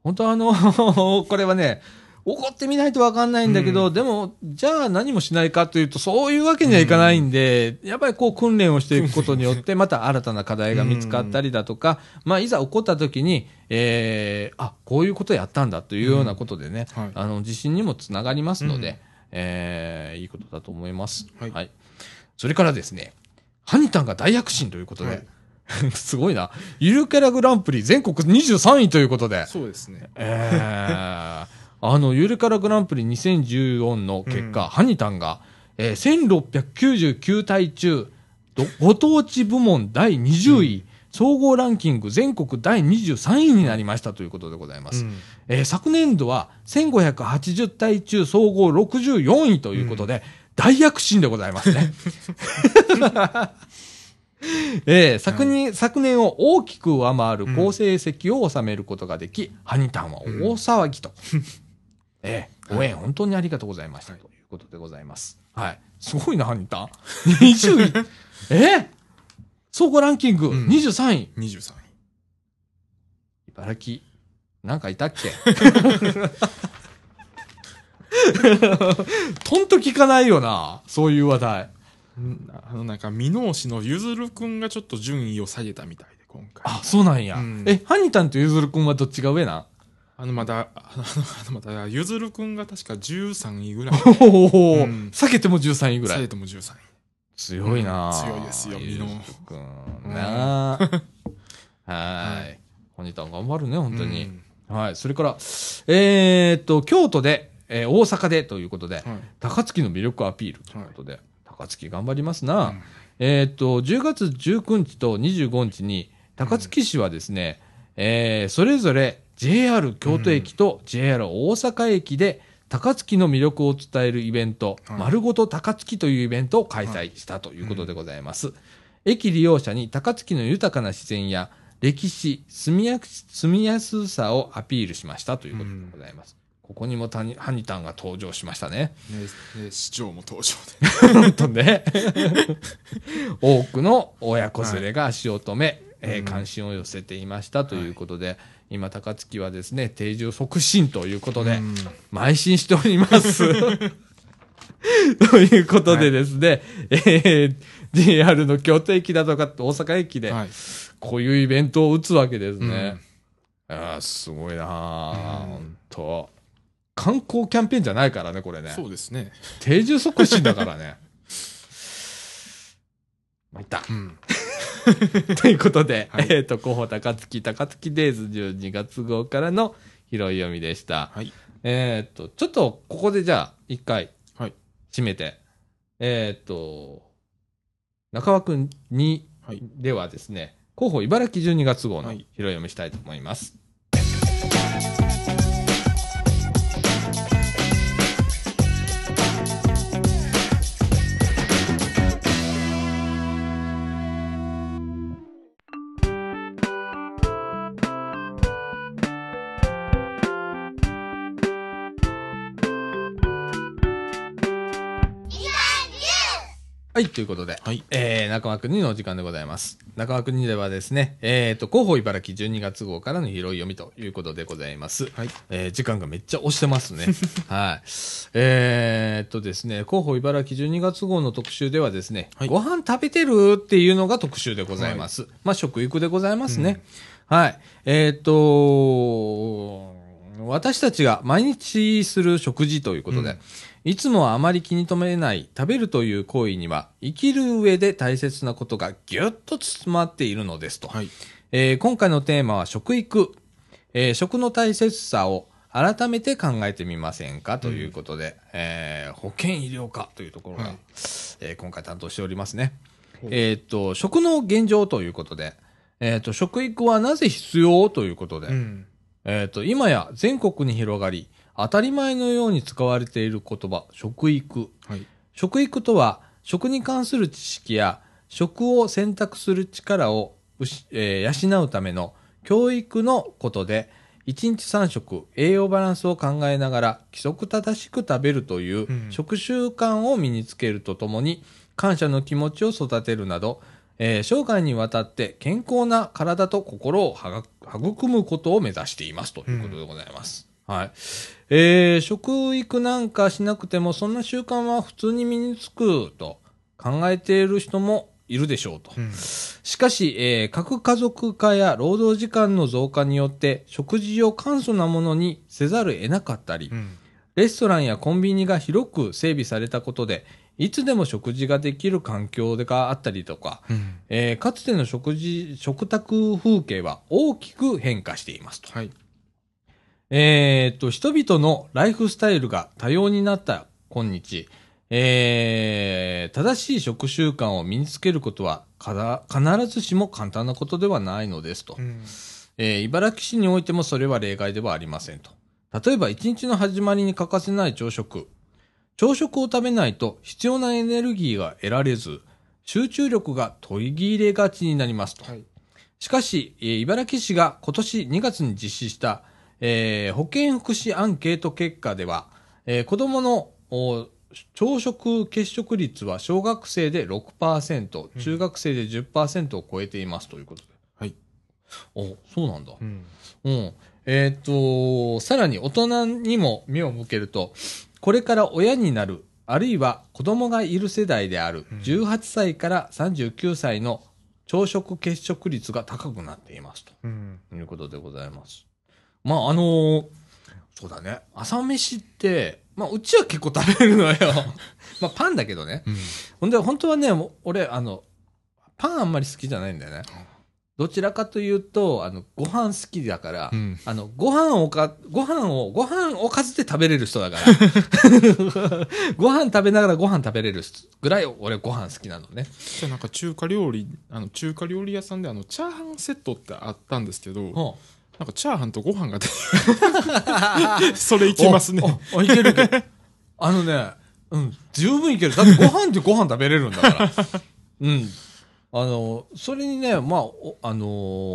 本当あの、これはね、怒ってみないとわかんないんだけど、うん。でも、じゃあ何もしないかというと、そういうわけにはいかないんで、やっぱりこう訓練をしていくことによって、また新たな課題が見つかったりだとか、まあ、いざ起こった時に、えー、あ、こういうことやったんだというようなことでね、はい。あの、自信にもつながりますので、うん。えーいいことだと思います。はい。それからですね、ハニタンが大躍進ということで、はい。すごいな。ゆるキャラグランプリ全国23位ということで、そうですね。えー、あの、ゆるからグランプリ2014の結果、うんハニタンが、えー1699体中、どご当地部門第20位、総合ランキング全国第23位になりましたということでございます。うんえー昨年度は1580体中総合64位ということで、大躍進でございますね。えー昨年、昨年を大きく上回る好成績を収めることができ、ハニタンは大騒ぎと。えー応援本当にありがとうございました、はいということでございます。はい。すごいな、ハニタン。20位。えー総合ランキングうん23位。23位。茨城、なんかいたっけ？とんと聞かないよな、そういう話題。うんあの、なんか、箕面市のゆずるくんがちょっと順位を下げたみたいで、今回。あ、そうなんや。うんえ、ハニタンとゆずるくんはどっちが上なん？あの、まだ、あの、あのまだ、ゆずるくんが確か13位ぐらい。おお、うん避けても13位ぐらい。も13位。強いな、うん強いですよゆずるミノくん。なあ。はーい。ハニタン頑張るね、本当に。うんはい。それから、えーっと、京都で、えー大阪でということで、はい。高槻の魅力アピールということで、高槻頑張りますな。うんえーっと、10月19日と25日に、高槻市はですね、えーそれぞれ JR 京都駅と JR 大阪駅で、高槻の魅力を伝えるイベント、はい丸ごと高槻というイベントを開催したということでございます。駅利用者に高槻の豊かな自然や歴史、住みやす住みやすさをアピールしましたということでございます。ここにもタニハニタンが登場しましたね。ねね市長も登場本当ね。多くの親子連れが足を止め、えーうん関心を寄せていましたということで、今、高槻はですね、定住促進ということで、うん邁進しております。ということでですね、えー JR の京都駅だとか大阪駅で、はい。こういうイベントを打つわけですね。あーすごいなあ、うん本当観光キャンペーンじゃないからね、これね。そうですね。定住促進だからね。まいった。うん。ということで、はいえっ、と、広報高槻高槻デイズ12月号からの拾い読みでした。はい。えっ、と、ちょっとここでじゃあ、一回、はい。締めて、えっ、と、中枠に、はい。ではですね、広報茨城12月号のはい拾い読みしたいと思います。はい、ということで、はい。えー、中間国のお時間でございます。中間国ではですね、えっ、と、広報茨城12月号からの拾い読みということでございます。はい。えー時間がめっちゃ押してますね。はい。えーっとですね、広報茨城12月号の特集ではですね、はいご飯食べてるっていうのが特集でございます。まあ、食育でございますね。はい。えーっと、私たちが毎日する食事ということで、うんいつもはあまり気に留めない食べるという行為には、生きる上で大切なことがぎゅっと包まっているのですと。はい。えー今回のテーマは食育。えー食の大切さを改めて考えてみませんか？ということで、えー保健医療科というところが、はいえー今回担当しておりますね。えーっと、食の現状ということで、えーっと、食育はなぜ必要？ということで、うん。えーっと、今や全国に広がり、当たり前のように使われている言葉、食育。はい。食育とは、食に関する知識や、食を選択する力をえー養うための教育のことで、1日3食栄養バランスを考えながら規則正しく食べるといううん食習慣を身につけるとともに、感謝の気持ちを育てるなど、えー生涯にわたって健康な体と心を育むことを目指していますということでございます。はい。えー食育なんかしなくてもそんな習慣は普通に身につくと考えている人もいるでしょうと。うん。しかし、えー核家族化や労働時間の増加によって食事を簡素なものにせざるを得なかったり、うん。レストランやコンビニが広く整備されたことで、いつでも食事ができる環境があったりとか、うん。えーかつての食事、食卓風景は大きく変化していますと。はい。えーっと、人々のライフスタイルが多様になった今日、えー、正しい食習慣を身につけることは必ずしも簡単なことではないのですと。うんえー茨城市においてもそれは例外ではありませんと。例えば一日の始まりに欠かせない朝食。朝食を食べないと必要なエネルギーが得られず、集中力が途切れがちになりますと。はい。しかし、えー茨城市が今年2月に実施した、えー保健福祉アンケート結果では、えー子供のお朝食欠食率は小学生で6%、中学生で10%を超えていますということで。はい。お、そうなんだ。うん。うん。えーっと、さらに大人にも目を向けると、これから親になる、あるいは子供がいる世代であるうん18歳から39歳の朝食欠食率が高くなっていますうん。ということでございます。まあ、あのーそうだね。朝飯って、まあ、うちは結構食べるのよ。まあ、パンだけどね。うん。ほんで、本当はね、俺、あの、パンあんまり好きじゃないんだよね。どちらかというと、あの、ご飯好きだから、うんあの、ご飯をか、ご飯を、ご飯おかずで食べれる人だから。ご飯食べながらご飯食べれるぐらい俺ご飯好きなのね。じゃあなんか中華料理、あの中華料理屋さんであのチャーハンセットってあったんですけど、うんなんかチャーハンとご飯が出て、それいけますね。おおいけるいける。あのね、うん、十分いける。だってご飯ってご飯食べれるんだから。うん。あの、それにね、まあ、おあのー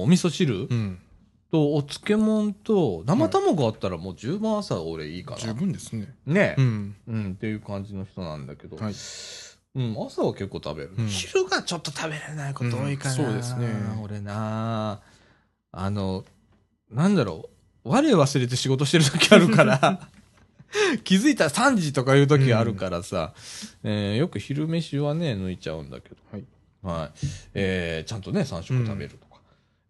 お味噌汁うん。とお漬物と生卵あったらもう十分朝俺いいか十な。分ですね。ねう。ん。うん、っていう感じの人なんだけど。はい。うん、朝は結構食べる。うん昼がちょっと食べれないこと多いかな、うんそうですね俺なあの、なんだろう。我忘れて仕事してる時あるから、気づいたら3時とかいう時があるからさ、えーよく昼飯はね、抜いちゃうんだけど。はい。はい。えーちゃんとね、3食食べるとか。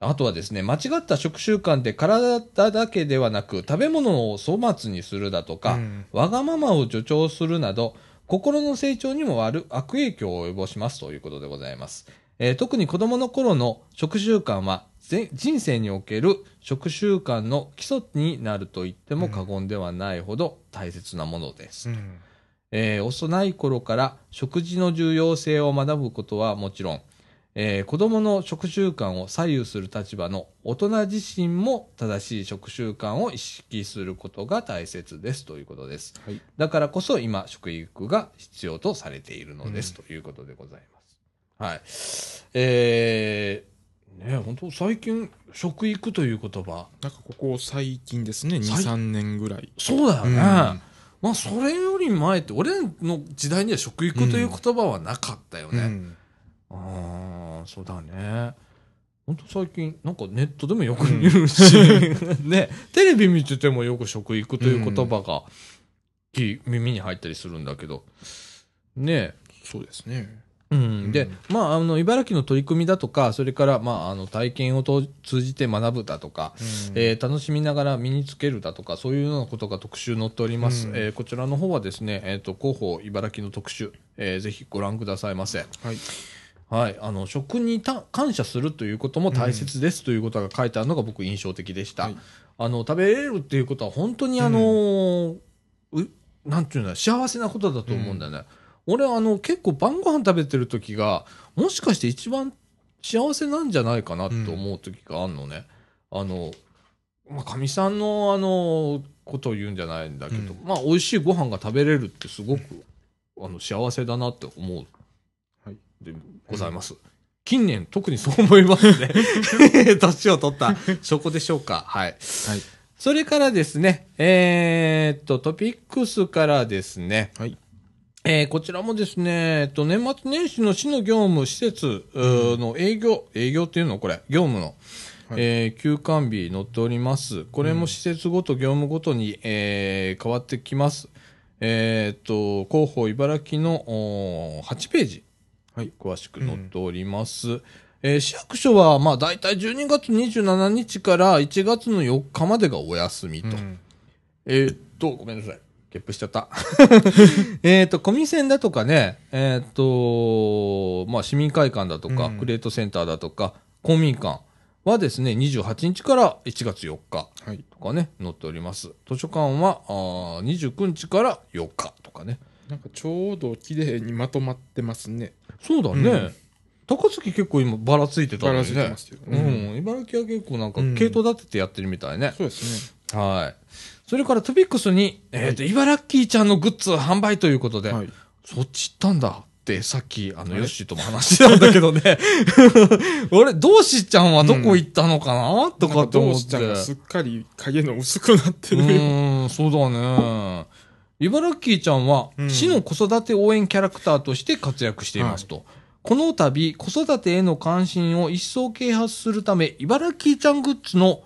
あとはですね、間違った食習慣で体だけではなく、食べ物を粗末にするだとか、うんわがままを助長するなど、心の成長にも悪悪影響を及ぼしますということでございます。えー特に子供の頃の食習慣は、ぜ人生における食習慣の基礎になると言っても過言ではないほど大切なものです。うん。えー幼い頃から食事の重要性を学ぶことはもちろん、えー子供の食習慣を左右する立場の大人自身も正しい食習慣を意識することが大切ですということです。はい。だからこそ今、食育が必要とされているのです、ということでございます。はい。えー、ね本当最近、食育という言葉、なんかここ最近ですね、2、最3年ぐらい。そうだよね。うんまあ、それより前って、俺の時代には食育という言葉はなかったよね。うんああ、そうだね。本当最近、なんかネットでもよく見るし、ね、テレビ見ててもよく食育という言葉が、き耳に入ったりするんだけど、ねそうですね。うん、で、まあ、あの、茨城の取り組みだとか、それから、まあ、あの、体験をと通じて学ぶだとか、えー楽しみながら身につけるだとか、そういうようなことが特集載っております。うんえーこちらの方はですね、えっ、と、広報茨城の特集、えーぜひご覧くださいませ。はい。はい。あの、食にた感謝するということも大切ですということが書いてあるのが僕印象的でした。はいあの、食べれるっていうことは本当にあのーうなんていうの幸せなことだと思うんだよね。俺、あの、結構晩ご飯食べてる時が、もしかして一番幸せなんじゃないかなって思う時があるのね。あの、まあ、かみさんのあの、ことを言うんじゃないんだけど、うんまあ、美味しいご飯が食べれるってすごく、あの、幸せだなって思う。はい。でございます。近年、特にそう思いますね。年を取った証拠でしょうか。はい。はい。それからですね、えーっと、トピックスからですね、はい。えーこちらもですね、えっと、年末年始の市の業務施設の営業、営業っていうの？これ、業務の、はいえー休館日載っております。これも施設ごと、業務ごとに、えー変わってきます。えーっと、広報茨城のおー8ページ、はい。詳しく載っております。えー市役所は、まあ、大体12月27日から1月の4日までがお休みと。うんえーっと、ごめんなさい。ゲップしちゃった。えーっと、コミセンだとかね、えーっと、まあ、市民会館だとか、うんクレートセンターだとか、公民館はですね、28日から1月4日はい。とかね、載っております。図書館はあー29日から4日とかね。なんかちょうど綺麗にまとまってますね。そうだね。うん高槻結構今ばらついてたのにね。ばらついてますよううんん。茨城は結構なんかうん系統立ててやってるみたいね。そうですはい。それからトピックスに、えっ、と、茨城ちゃんのグッズ販売ということで、ね。はい。そっち行ったんだって、さっき、あの、ヨッシーとも話してたんだけどね。俺、どうしちゃんはどこ行ったのかな、とかって思って。どうしちゃんがすっかり影の薄くなってうる。ーん、そうだね。茨城ちゃんは、うん市の子育て応援キャラクターとして活躍していますと。この度、子育てへの関心を一層啓発するため、茨城ちゃんグッズの、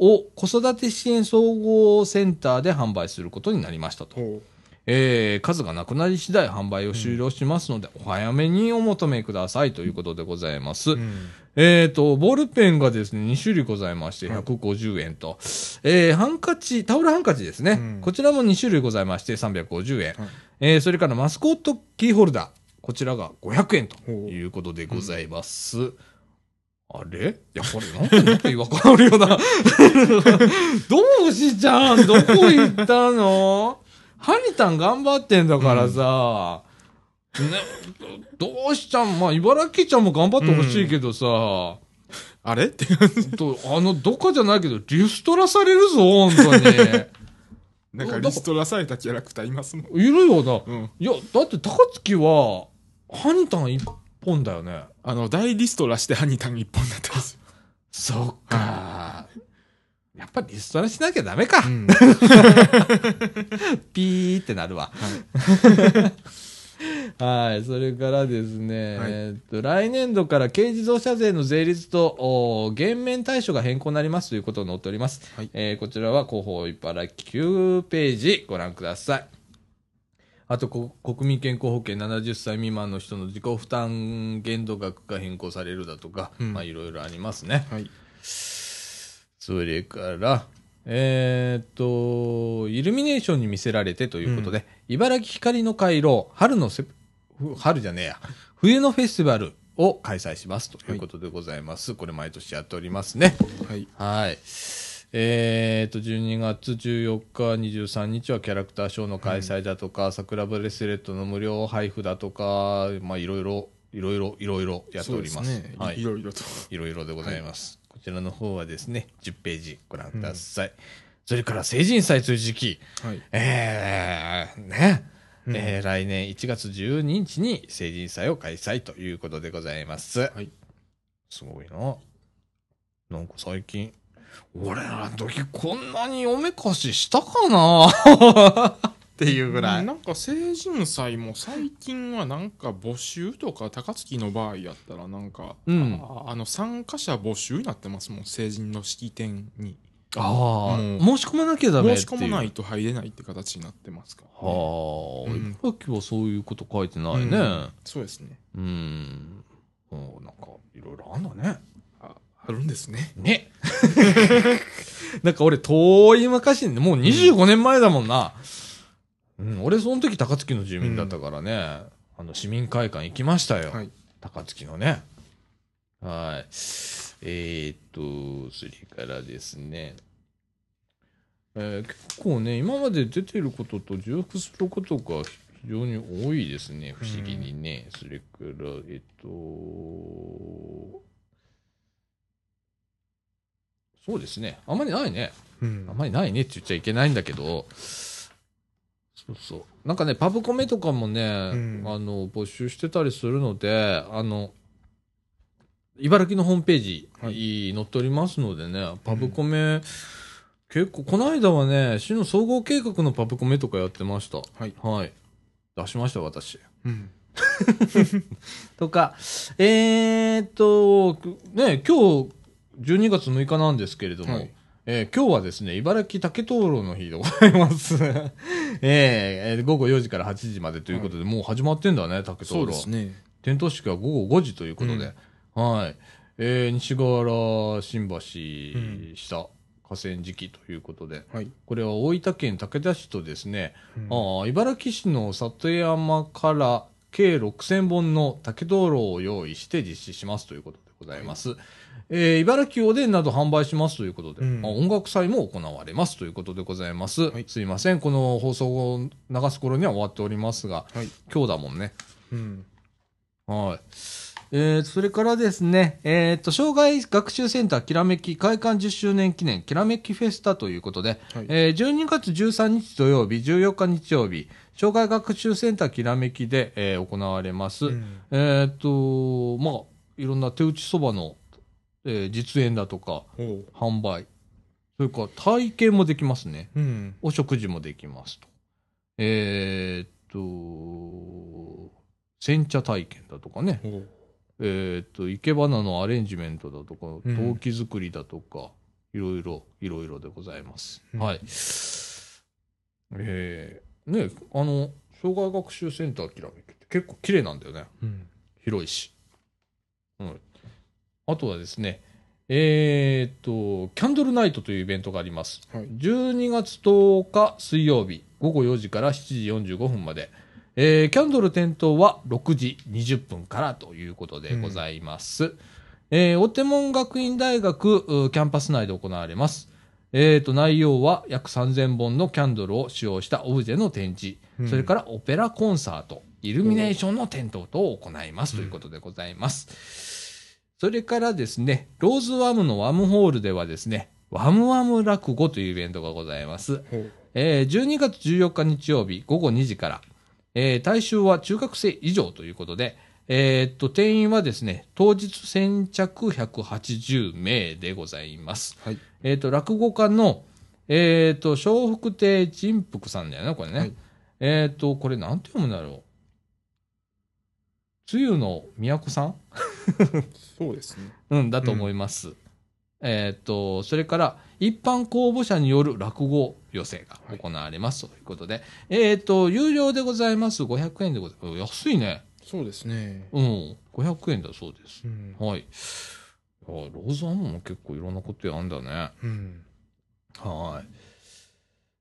を子育て支援総合センターで販売することになりましたと。ほえー数がなくなり次第販売を終了しますので、お早めにお求めくださいということでございます。う。うん。えっ、と、ボールペンがですね、2種類ございまして、はい150円と、えーハンカチ、タオルハンカチですね。うんこちらも2種類ございまして、350円。はいえーそれからマスコットキーホルダー。こちらが500円ということでございます。あれ？いや、これなんか、なんか違和感あるよな。どうしちゃん？どこ行ったの？ハニタン頑張ってんだからさ、ね、どうしちゃん、まあ、茨城ちゃんも頑張ってほしいけどさ、あれ？ってとあの、どっかじゃないけど、リストラされるぞ、本当に。なんかリストラされたキャラクターいますもん。いるよな。うん。いや、だって高槻は、ハニタン一本だよね。あの、大リストラしてハニタン一本だったんですよ。そっか。やっぱりリストラしなきゃダメか。うん。ピーってなるわ。はい。それからですね、はいえーっと、来年度から軽自動車税の税率と、お減免対象が変更になりますということに載っております。はいえーこちらは広報茨城9ページご覧ください。あとこ、国民健康保険70歳未満の人の自己負担限度額が変更されるだとか、うんまあいろいろありますね。はい。それから、えーっと、イルミネーションに見せられてということで、茨城光の回廊、春のせ、ふ春じゃねえや、冬のフェスティバルを開催しますということでございます。これ毎年やっておりますね。はい。はい。えーっと、12月14日、23日はキャラクターショーの開催だとか、桜ブレスレットの無料配布だとか、まあいろいろ、いろいろ、いろいろやっております。すね。はいい。ろいろと。いろいろでございます。こちらの方はですね、10ページご覧ください。それから成人祭という時期、はい。えー、ね、うんえー来年1月12日に成人祭を開催ということでございます。はい。すごいな。なんか最近、俺らの時こんなにおめかししたかな？っていうぐらい。なんか成人祭も最近はなんか募集とか高槻の場合やったらなんか、うんああの参加者募集になってますもん成人の式典にああ、申し込まなきゃダメっていう。申し込まないと入れないって形になってますから、ね、はあ、うん茨城はそういうこと書いてないね。うんそうですねうん。もうなんか、いろいろあんだね。ああるんですねね。なんか俺、遠い昔に、もう25年前だもんな。うん、俺、その時高槻の住民だったからね、あの、市民会館行きましたよ。はい高槻のね。はい。えー、っと、それからですね。えー結構ね、今まで出てることと重複することが非常に多いですね、不思議にね。それから、えっと、そうですね。あんまりないね。うんあんまりないねって言っちゃいけないんだけど、そうそう。なんかね、パブコメとかもね、んあの、募集してたりするので、あの、茨城のホームページ、はい載っておりますのでね、パブコメ、結構、この間はね、市の総合計画のパブコメとかやってました。はい、はい。出しました、私。うん とか、えーっと、ね、今日、12月6日なんですけれども、はい。えー今日はですね、茨城竹灯籠の日でございます。えーえー午後4時から8時までということで、もう始まってんだね、竹灯そう籠。ですね。点灯式は午後5時ということで、はい。えー西河原新橋下、河川敷ということで、はい、これは大分県武田市とですね、うん。ああ茨城市の里山から計6000本の竹灯籠を用意して実施しますということでございます。えー茨城おでんなど販売しますということで、うんまあ音楽祭も行われますということでございます。はいすいません、この放送を流す頃には終わっておりますが、はい。今日だもんね。うん。はい。えー、それからですね、えっ、と、障害学習センターきらめき開館10周年記念きらめきフェスタということで、はいえー12月13日土曜日、14日日曜日、障害学習センターきらめきで、えー行われます。うんえっ、と、まあ、いろんな手打ちそばの、えー実演だとか、販売、それから体験もできますね。うん。お食事もできますと。えっ、と、煎茶体験だとかね。えっ、と、生け花のアレンジメントだとか、うん陶器作りだとか、いろいろ、いろいろでございます。うんはい。えー、ね、あの、障害学習センターきらめきって結構綺麗なんだよね。うん。広いし。うん。あとはですね、えっ、と、キャンドルナイトというイベントがあります。はい。12月10日水曜日午後4時から7時45分まで、えーキャンドル点灯は6時20分からということでございます。えー、お手門学院大学うキャンパス内で行われます。えーと、内容は約3000本のキャンドルを使用したオブジェの展示、うんそれからオペラコンサート、イルミネーションの点灯等を行いますということでございます。それからですね、ローズワムのワムホールではですね、ワムワム落語というイベントがございます。えー12月14日日曜日午後2時から、えー対象は中学生以上ということで、えーっと、定員はですね、当日先着180名でございます。はい。えーっと、落語家の、えーっと、笑福亭仁福さんだよね、これね。はいえーっと、これなんて読むんだろう。梅雨の都さん？そうですね。うん、だと思います。えーっと、それから、一般公募者による落語寄せが行われますということで、えーっと、有料でございます。500円でございます。安いね。そうですね。うん、500円だそうです。うん。はい。いやローズアームも結構いろんなことやんだね。うん。はい。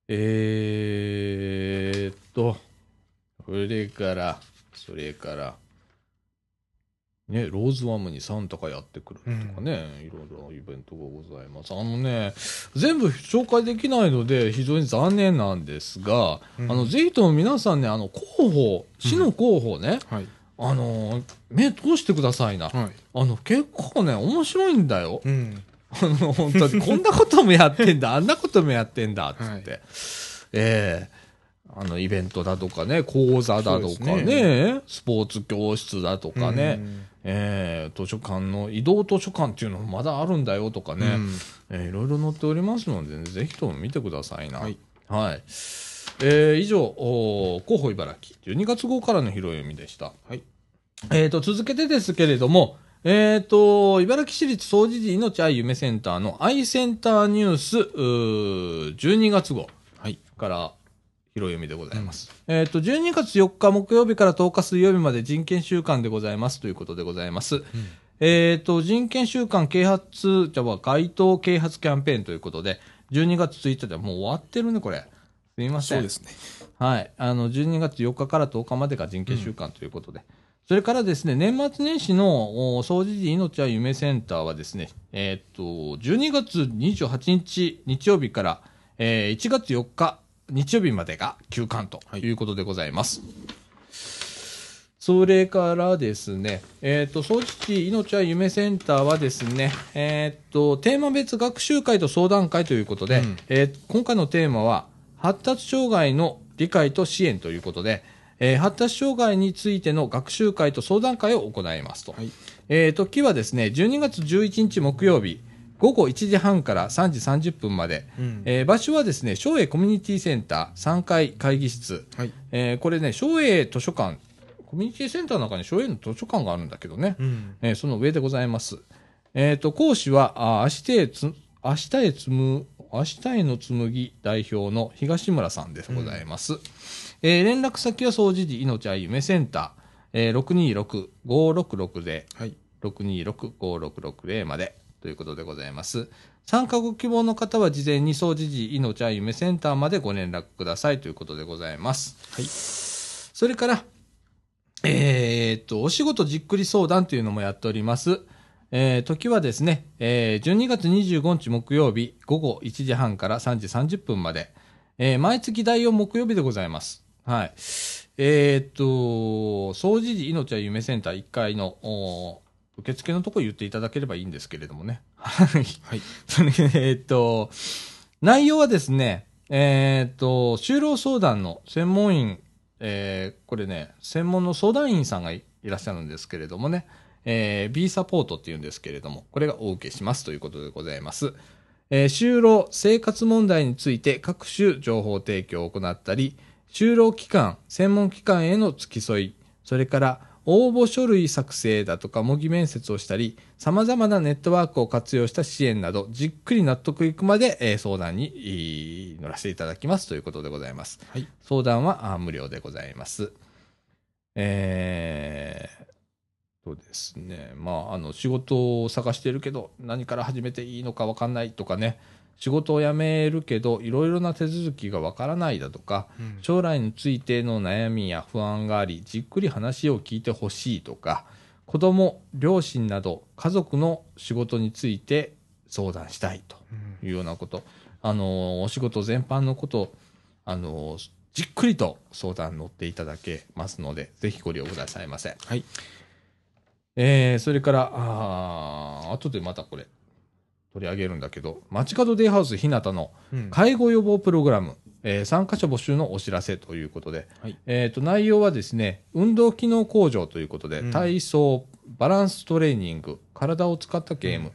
えーっと、それから、それから、ね、ローズワムにサンタがやってくるとかね、いろいろイベントがございます。あのね、全部紹介できないので非常に残念なんですが、うんあの、ぜひとも皆さんね、あの、広報、市の広報ね、はい。あの、目通してくださいな。はい。あの、結構ね、面白いんだよ。うん。あの、本当に、こんなこともやってんだ、あんなこともやってんだ、つって。はいええあの、イベントだとかね、講座だとかね、ですスポーツ教室だとかね、ええ図書館の、移動図書館っていうのもまだあるんだよとかうん。ね、ええいろいろ載っておりますので、ぜひとも見てくださいな。はい。はい。えー以上、お広報茨城、12月号からの広読みでした。はい。えーと、続けてですけれども、えーと、茨城市立総除寺命愛夢センターの愛センターニュース、うー12月号はい。から広読みでございます。えーと、12月4日木曜日から10日水曜日まで人権週間でございますということでございます。えーと、人権週間啓発、じゃあ、街頭啓発キャンペーンということで、12月1日はもう終わってるね、これ。すみません。そうですね。はい。あの、12月4日から10日までが人権週間ということで。それからですね、年末年始の、お総除寺命は夢センターはですね、えーっと、12月28日日曜日から、えー1月4日日曜日までが休館ということでございます。それからですね、えっ、と、総除寺命は夢センターはですね、えっ、と、テーマ別学習会と相談会ということで、うんえー今回のテーマは、発達障害の理解と支援ということで、えー発達障害についての学習会と相談会を行いますと。はい。えー、時はですね、12月11日木曜日、午後1時半から3時30分まで、うんえー場所はですね、松栄コミュニティセンター3階会議室、はい。えーこれね、松栄図書館、コミュニティセンターの中に松栄の図書館があるんだけどね、うん。えーその上でございます。えっ、と、講師は、あ明日へつ、明日へつむ、明日への紡ぎ代表の東村さんでございます。えー連絡先は総除寺命あゆめセンター、えー、626-566はい。626-5660までということでございます。参加ご希望の方は事前に総除寺命あゆめセンターまでご連絡くださいということでございます。はい。それから、えーっと、お仕事じっくり相談というのもやっております。えー時はですね、えー12月25日木曜日午後1時半から3時30分まで、えー毎月第4木曜日でございます。はい。えーっと、掃除時命は夢センター1階の、お受付のところ言っていただければいいんですけれどもね。はい。はい。そ れえーっと、内容はですね、えーっと、就労相談の専門員、えーこれね、専門の相談員さんがいいらっしゃるんですけれどもね、えー B サポートっていうんですけれども、これがお受けしますということでございます。えー就労、生活問題について各種情報提供を行ったり、就労機関、専門機関への付き添い、それから応募書類作成だとか模擬面接をしたり、様々なネットワークを活用した支援など、じっくり納得いくまで、えー相談に乗らせていただきますということでございます。はい。相談はあ無料でございます。えー、そうですね。まあ、あの、仕事を探してるけど、何から始めていいのかわかんないとかね、仕事を辞めるけど、いろいろな手続きがわからないだとか、うん将来についての悩みや不安があり、じっくり話を聞いてほしいとか、子供、両親など家族の仕事について相談したいというようなこと、あの、お仕事全般のこと、あの、じっくりと相談乗っていただけますので、ぜひご利用くださいませ。はい。えーそれから、あー後でまたこれ、取り上げるんだけど、街角デイハウス日向のうん。介護予防プログラム、えー参加者募集のお知らせということで、はい。えーと内容はですね、運動機能向上ということで、うん。体操、バランストレーニング、体を使ったゲーム、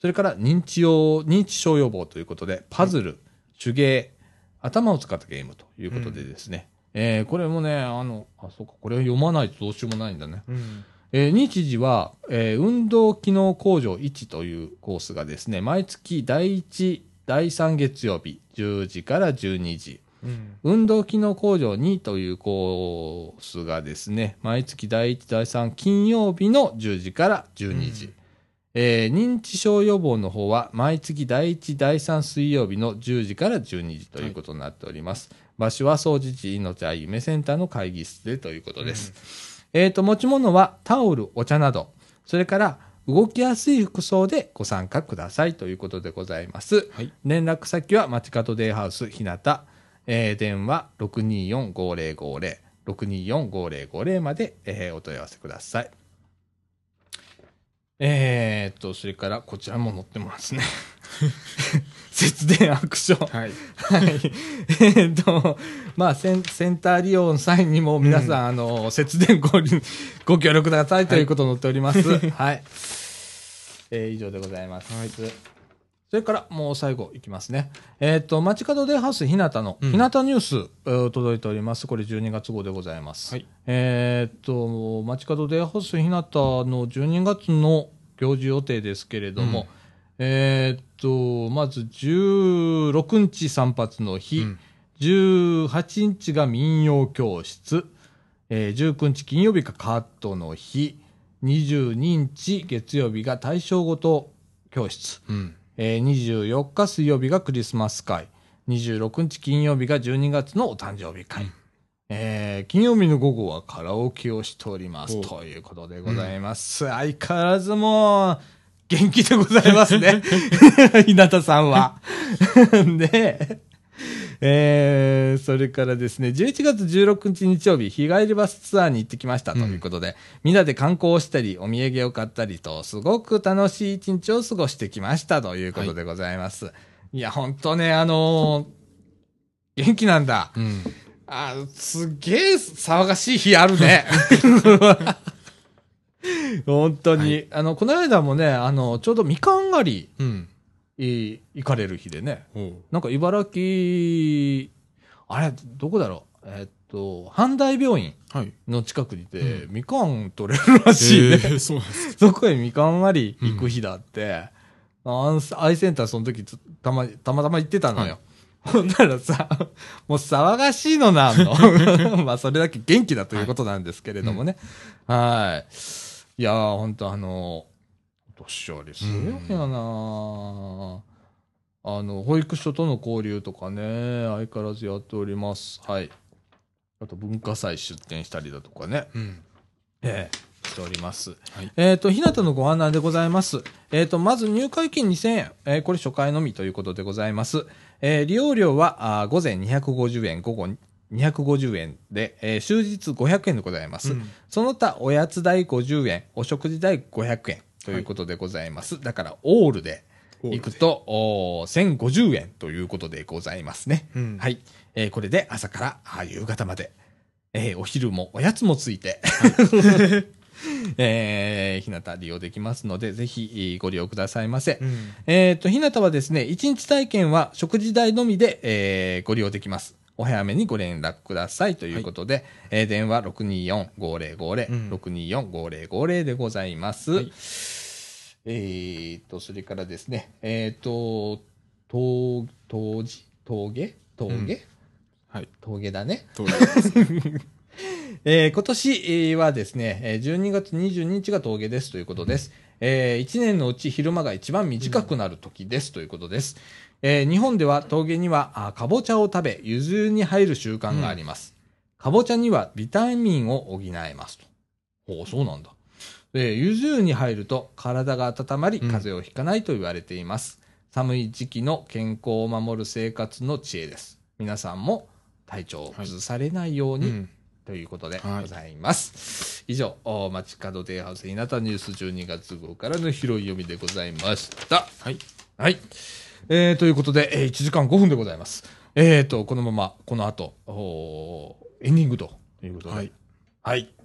それから認知用認知症予防ということで、パズル、手芸、頭を使ったゲームということでですね、えーこれもね、あの、あ、そうか、これ読まないとどうしようもないんだね。うんえー日時は、えー運動機能向上1というコースがですね、毎月第1、第3月曜日、10時から12時。うん運動機能向上2というコースがですね、毎月第1、第3金曜日の10時から12時。うんえー認知症予防の方は毎月第1、第3水曜日の10時から12時ということになっております。場所は総除地命あ夢センターの会議室でということです。えっ、と、持ち物はタオル、お茶など、それから動きやすい服装でご参加くださいということでございます。はい。連絡先は街角デイハウス日向、えー電話624-5050、624-5050まで、えーお問い合わせください。えー、っと、それからこちらも載ってますね。節電アクション。はい。はい。えーっと、まあセン、センター利用の際にも皆さん、あの、節電ごり ご協力くださいということになっております。はい。えー以上でございます。はいそれからもう最後いきますね。えーっと、街角デイハウス日向の、うん日向ニュース、えー届いております。これ12月号でございます。はい。えーっと、街角デイハウス日向の12月の行事予定ですけれども、えーっと、まず16日散髪の日、うん。18日が民謡教室、えー19日金曜日がカットの日、22日月曜日が大正ごと教室、うん。えー24日水曜日がクリスマス会、26日金曜日が12月のお誕生日会、えー金曜日の午後はカラオケをしております。おということでございます。相変わらずもう、元気でございますね。日向さんは。で、えーそれからですね、11月16日日曜日、日帰りバスツアーに行ってきましたということで、みんなで観光をしたり、お土産を買ったりと、すごく楽しい一日を過ごしてきましたということでございます。い、や、本当ね、あのー元気なんだ。うん。あ、すっげえ騒がしい日あるね。本当に、はあの、この間もね、あの、ちょうどみかん狩うん。り、い行かれる日でね、なんか茨城、あれ、どこだろう？えっと、阪大病院はい。の近くにて、うみかん取れるらしいね。えーそです。そこへみかん狩り行く日だって、アンスアイセンターその時つたま、たまたま行ってたのよ。ほんならさ、もう騒がしいのなんの。まあ、それだけ元気だということなんですけれどもね。はい。いやー、ほんとあの、お年寄りすごいやなあの、保育所との交流とかね、相変わらずやっております。はい。あと文化祭出展したりだとかね。うん。ええ。しております。はいえっ、と、日向のご案内でございます。えっ、と、まず入会金2000円。えーこれ初回のみということでございます。えー利用料は、あー午前250円、午後250円で、えー終日500円でございます。うんその他、おやつ代50円、お食事代500円ということでございます。だから、オールで行くと、おー1050円ということでございますね。うんはい。えーこれで朝からあ夕方まで、えーお昼もおやつもついて、えー、日向利用できますので、ぜひえーご利用くださいませ。うんえっ、と、日向はですね、1日体験は食事代のみで、えーご利用できます。お早めにご連絡くださいということで、えー電話624-5050、うん624-5050でございます。はいえっ、と、それからですね、えっ、と、と、とじ、峠？峠、はい。峠だね。通ります。えー今年えーはですね、えー12月22日が峠ですということです。え1年のうち昼間が一番短くなる時ですということです。えー日本では峠にはあかぼちゃを食べ、ゆずに入る習慣があります。かぼちゃにはビタミンを補えますと。ほう、そうなんだ。で、ゆず湯に入ると体が温まり、うん風邪をひかないと言われています。寒い時期の健康を守る生活の知恵です。皆さんも体調を崩されないように、うんということではいございます。以上、お街角デイハウス日向ニュース12月号からの拾い読みでございました。はい。はい。えー、ということで、えー1時間5分でございます。えーと、このまま、この後、エンディングということで。はい。はい。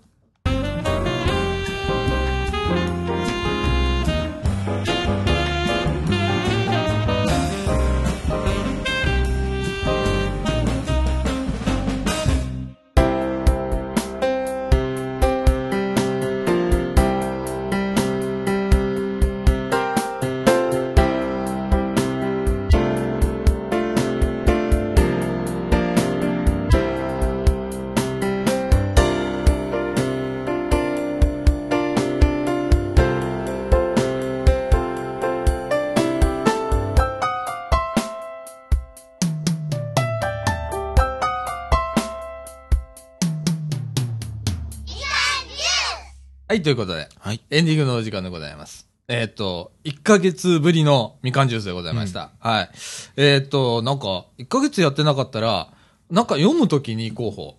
はい、ということで、はい。エンディングのお時間でございます。えっ、と、1ヶ月ぶりのみかんジュースでございました。はい。えっ、と、なんか、1ヶ月やってなかったら、なんか読むときに候補、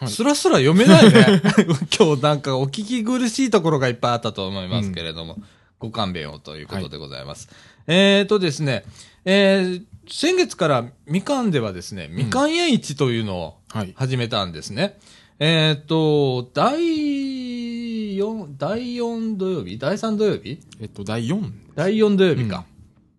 はいスラスラ読めないね。今日なんかお聞き苦しいところがいっぱいあったと思いますけれども、ご勘弁をということでございます。えっ、とですね、えー先月からみかんではですね、みかん屋市というのをはい。始めたんですね。えっ、と、第4、第4土曜日第3土曜日えっと、第4。第4土曜日か。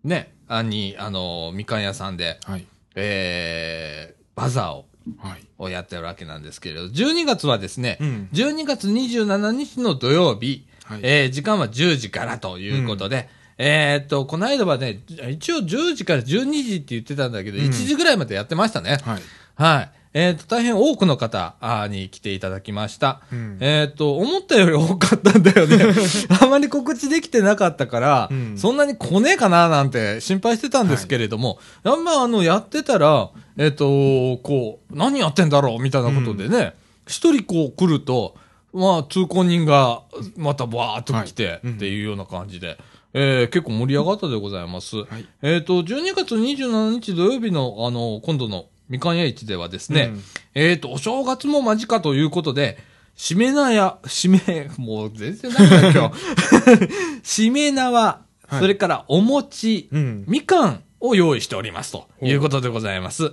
ね。あに、あの、みかん屋さんで、はい。えー、バザーを、はい。をやってるわけなんですけれど、12月はですね、うん12月27日の土曜日、はいえー時間は10時からということで、えーっと、この間はね、一応10時から12時って言ってたんだけど、うん1時ぐらいまでやってましたね。はい。はい。えっ、と、大変多くの方あーに来ていただきました。うんえっ、と、思ったより多かったんだよね。あまり告知できてなかったから、うんそんなに来ねえかななんて心配してたんですけれども、やっぱあの、やってたら、えっ、と、こう、何やってんだろうみたいなことでね、一、人こう来ると、まあ、通行人がまたバーっと来て、はいうんっていうような感じで、えー結構盛り上がったでございます。はい。えっ、と、12月27日土曜日の、あの、今度のみかん屋市ではですね、うんえっ、と、お正月も間近ということで、しめなや、しめ、もう全然ないな、今日。しめ縄、はいそれからお餅、うん。みかんを用意しておりますということでございます。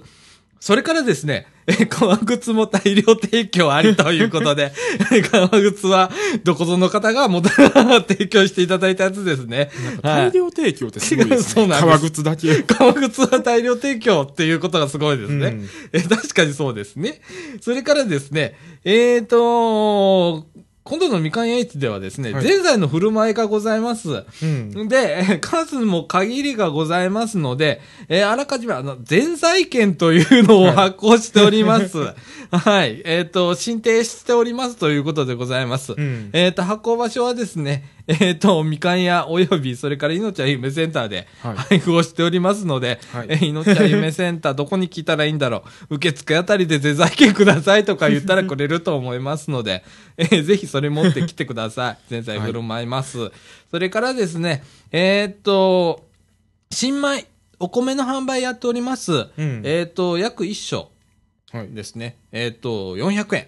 それからですね、えー革靴も大量提供ありということで、革靴はどこぞの方がもた 提供していただいたやつですね。はい大量提供ってすごいですね。そうなんです革靴だけ。革靴は大量提供っていうことがすごいですね。うんえ確かにそうですね。それからですね、えーと、今度のみかん屋市ではですね、はいぜんざいの振る舞いがございます。うん。で、え 数も限りがございますので、えーあらかじめ、あの、全財券というのを発行しております。はい。えっ、と、申請しておりますということでございます。うんえっ、と、発行場所はですね、えっ、と、みかん屋および、それから命は夢センターではい配布をしておりますので、はいえー命は夢センターどこに聞いたらいいんだろう。受付あたりでデザイ券くださいとか言ったらくれると思いますので、えーぜひそれ持ってきてください。前菜振る舞います。それからですね、えーっと、新米、お米の販売やっております。うんえーっと、約1升はい。ですね。えーっと、400円。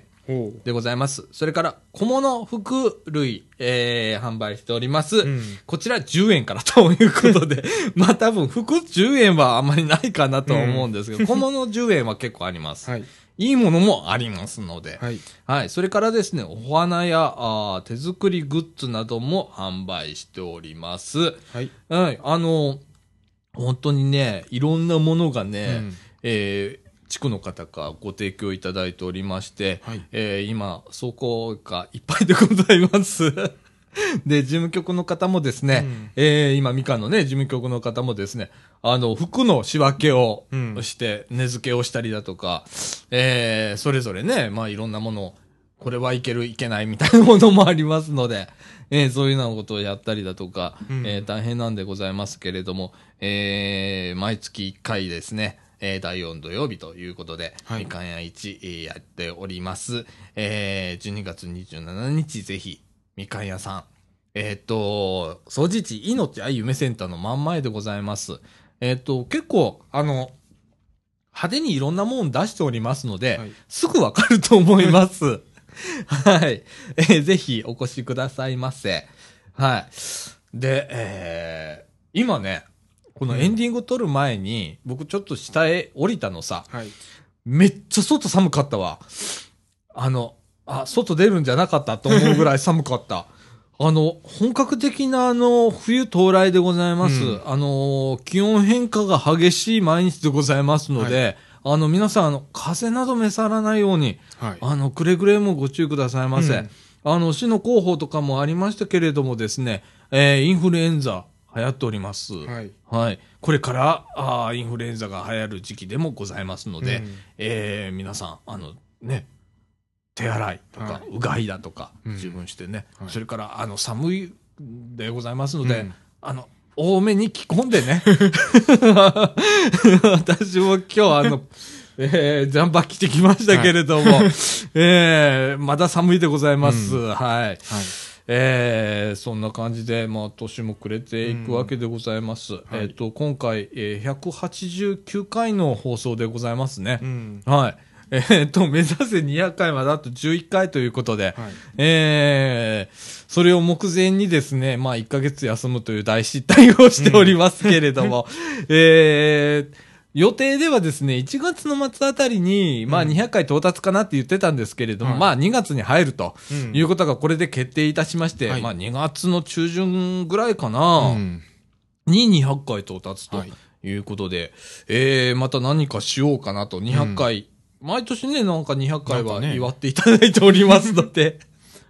でございます。それから、小物服類、えー、販売しております。んこちら10円から ということで、まあ多分服10円はあんまりないかなとは思うんですけど、小物10円は結構あります。はい。いいものもありますので。はい。はい。それからですね、お花やあー手作りグッズなども販売しております。はい。はい。あの、本当にね、いろんなものがね、うんえー地区の方からご提供いただいておりまして、はい。えー今、倉庫がいっぱいでございます。で、事務局の方もですね、うん。えー今、みかんのね、事務局の方もですね、あの、服の仕分けをうん。して、値付けをしたりだとか、えーそれぞれね、まあ、いろんなものを、これはいける、いけないみたいなものもありますので、えーそういうようなことをやったりだとか、うん。えー大変なんでございますけれども、えー毎月1回ですね、えー第4土曜日ということで、はいみかん屋1、えーやっております。えー12月27日、ぜひ、みかん屋さん、えっ、と、掃除地命愛夢センターの真ん前でございます。えっ、と、結構、あの、派手にいろんなもん出しておりますので、はいすぐわかると思います。はい。えーぜひお越しくださいませ。はい。で、えー今ね、このエンディング撮る前に、僕ちょっと下へ降りたのさ、はい。めっちゃ外寒かったわ。あの、あ、外出るんじゃなかったと思うぐらい 寒かった。あの、本格的なあの、冬到来でございます。うんあの、気温変化が激しい毎日でございますので、あの、皆さん、あの、風邪など召さらないように、はい。あの、くれぐれもご注意くださいませ。うんあの、市の広報とかもありましたけれどもですね、えーインフルエンザ流行っております。はい。はい。これから、あーインフルエンザが流行る時期でもございますので、うんえー皆さん、あの、ね、手洗いとか、はうがいだとか、うん十分してね、はいそれから、あの、寒いでございますので、うんあの、多めに着込んでね。私も今日、あの、えー、ジャンパー着てきましたけれども、えー、まだ寒いでございます。うんはい。はい。えーそんな感じで、まあ、年も暮れていくわけでございます。えっ、と、今回、えー189回の放送でございますねう。ん。はい。えっ、と、目指せ200回まであと11回ということで、はい。えーそれを目前にですね、まあ、1ヶ月休むという大失態をしておりますけれども、えー予定ではですね、1月の末あたりに、まあ、うん。200回到達かなって言ってたんですけれども、はい。まあ、2月に入るとうん。いうことがこれで決定いたしまして、はい。まあ、2月の中旬ぐらいかうな、ん。に200回到達とはい。いうことで、えーまた何かしようかなと、200回、毎年ね、なんか200回は祝っていただいておりますので、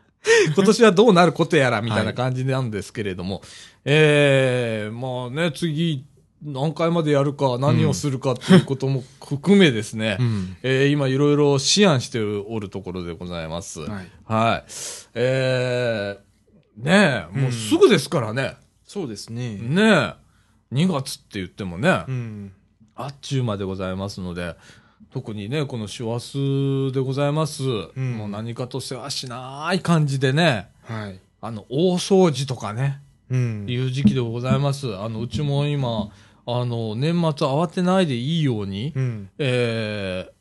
今年はどうなることやらみたいな感じなんですけれども、えーまあね、次、何回までやるか、何をするかっていうことも含めですね、うん。えー今いろいろ思案しておるところでございます。はい。はい。えー、ねえ、もうすぐですからね。そうですね。ねえ、2月って言ってもね、うん。あっちゅうまでございますので、特にね、この師走でございます。んもう何かと世話しない感じでね、はい。あの、大掃除とかね、うんいう時期でございます。あの、うちも今、あの、年末慌てないでいいように、うん。えー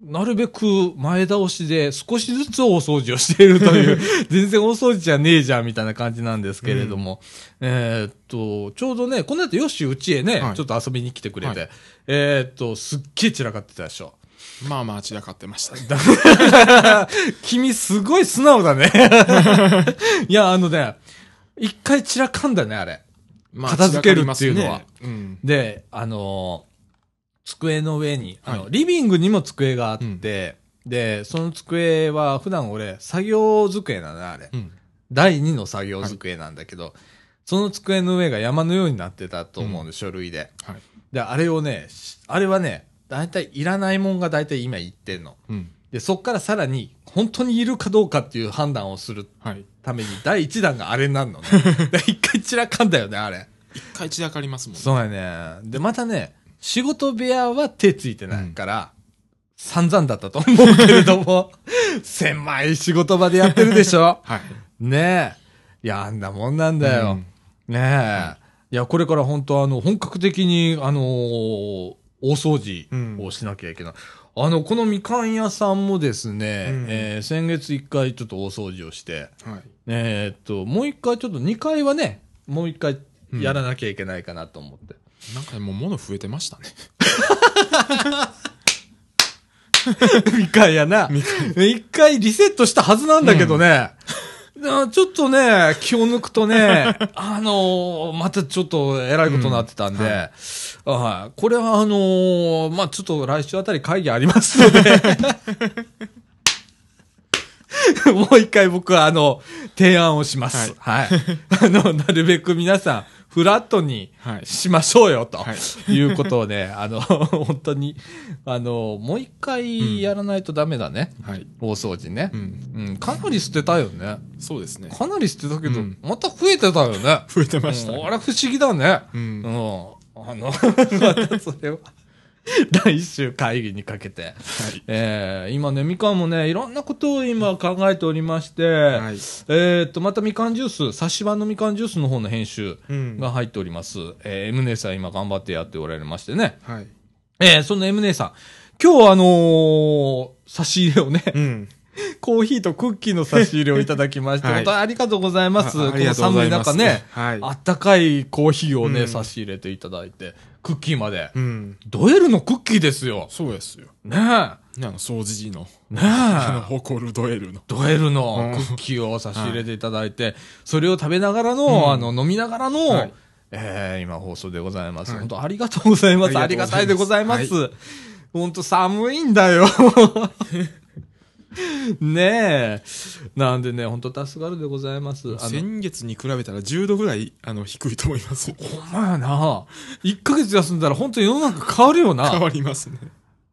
なるべく前倒しで少しずつ大掃除をしているという、全然大掃除じゃねえじゃんみたいな感じなんですけれども、えーっと、ちょうどね、この後よしうちへね、はいちょっと遊びに来てくれて、はえーっと、すっげえ散らかってたでしょ。まあまあ散らかってました。君すごい素直だね。いや、あのね、一回散らかんだね、あれ。ま片付けるっていうのはね。うん。で、あのー机の上に、あの、はいリビングにも机があって、で、その机は普段俺、作業机なのね、あれ。うん。第二の作業机なんだけど、その机の上が山のようになってたと思うんで、書類で。はい。で、あれをね、しあれはね、だいたいいらないもんがだいたい今言ってんの。うん。で、そっからさらに、本当にいるかどうかっていう判断をするはい。ために、第1弾があれになるのね。で一回散らかんだよね、あれ。一回散らかりますもんね。そうやね。で、またね、仕事部屋は手ついてないから、散々だったと思うけれども、狭い仕事場でやってるでしょ はい。ねえ。いや、あんなもんなんだよ。ねえ。いや、これから本当あの、本格的に、あのー大掃除をしなきゃいけない。あの、このみかん屋さんもですね、うんえー先月一回ちょっと大掃除をして、はい。えーっと、もう一回ちょっと二回はね、もう一回やらなきゃいけないかなと思って。なんかもう物増えてましたね。みかんやな。一回リセットしたはずなんだけどね。あちょっとね、気を抜くとね、あのーまたちょっと偉いことになってたんで、うんはいこれはあのーまあちょっと来週あたり会議ありますので、もう一回僕はあの、提案をします。はい。あの、なるべく皆さん、フラットにはい。しましょうよ、とはい。いうことをね、あの、本当に、あの、もう一回やらないとダメだね。はい。大掃除ねう。ん。うん、かなり捨てたよね。そうですね。かなり捨てたけど、うんまた増えてたよね。増えてましたね。うんあれ不思議だね。う。うんん。あの、またそれは、来週会議にかけて。はい。えー、今ね、みかんもね、いろんなことを今考えておりまして、はい。えと、またみかんジュース、冊子版のみかんジュースの方の編集うん。が入っております。えー、M 姉さん今頑張ってやっておられましてね。はい。えー、その M 姉さん、今日あのー差し入れをね、うん。コーヒーとクッキーの差し入れをいただきまして、はい本当にありがとうございます。あありがとうございますこの寒い中ね、はいあったかいコーヒーをね、うん差し入れていただいて、クッキーまで。うん。ドエルのクッキーですよ。そうですよ。ねえ。ね、あの、掃除時の、ねあの、え。誇るドエルの。ドエルのうんクッキーを差し入れていただいて、それを食べながらの、うんあの、飲みながらの、はいえー今放送でございます。はい本当ありがとうございます。あありがたいでごございますす。本当寒いんだよ。ねえ。なんでね、本当助かるでございます。あの、先月に比べたら10度ぐらい、あの、低いと思います。ほんまやな。1ヶ月休んだら本当に世の中変わるよな。変わりますね。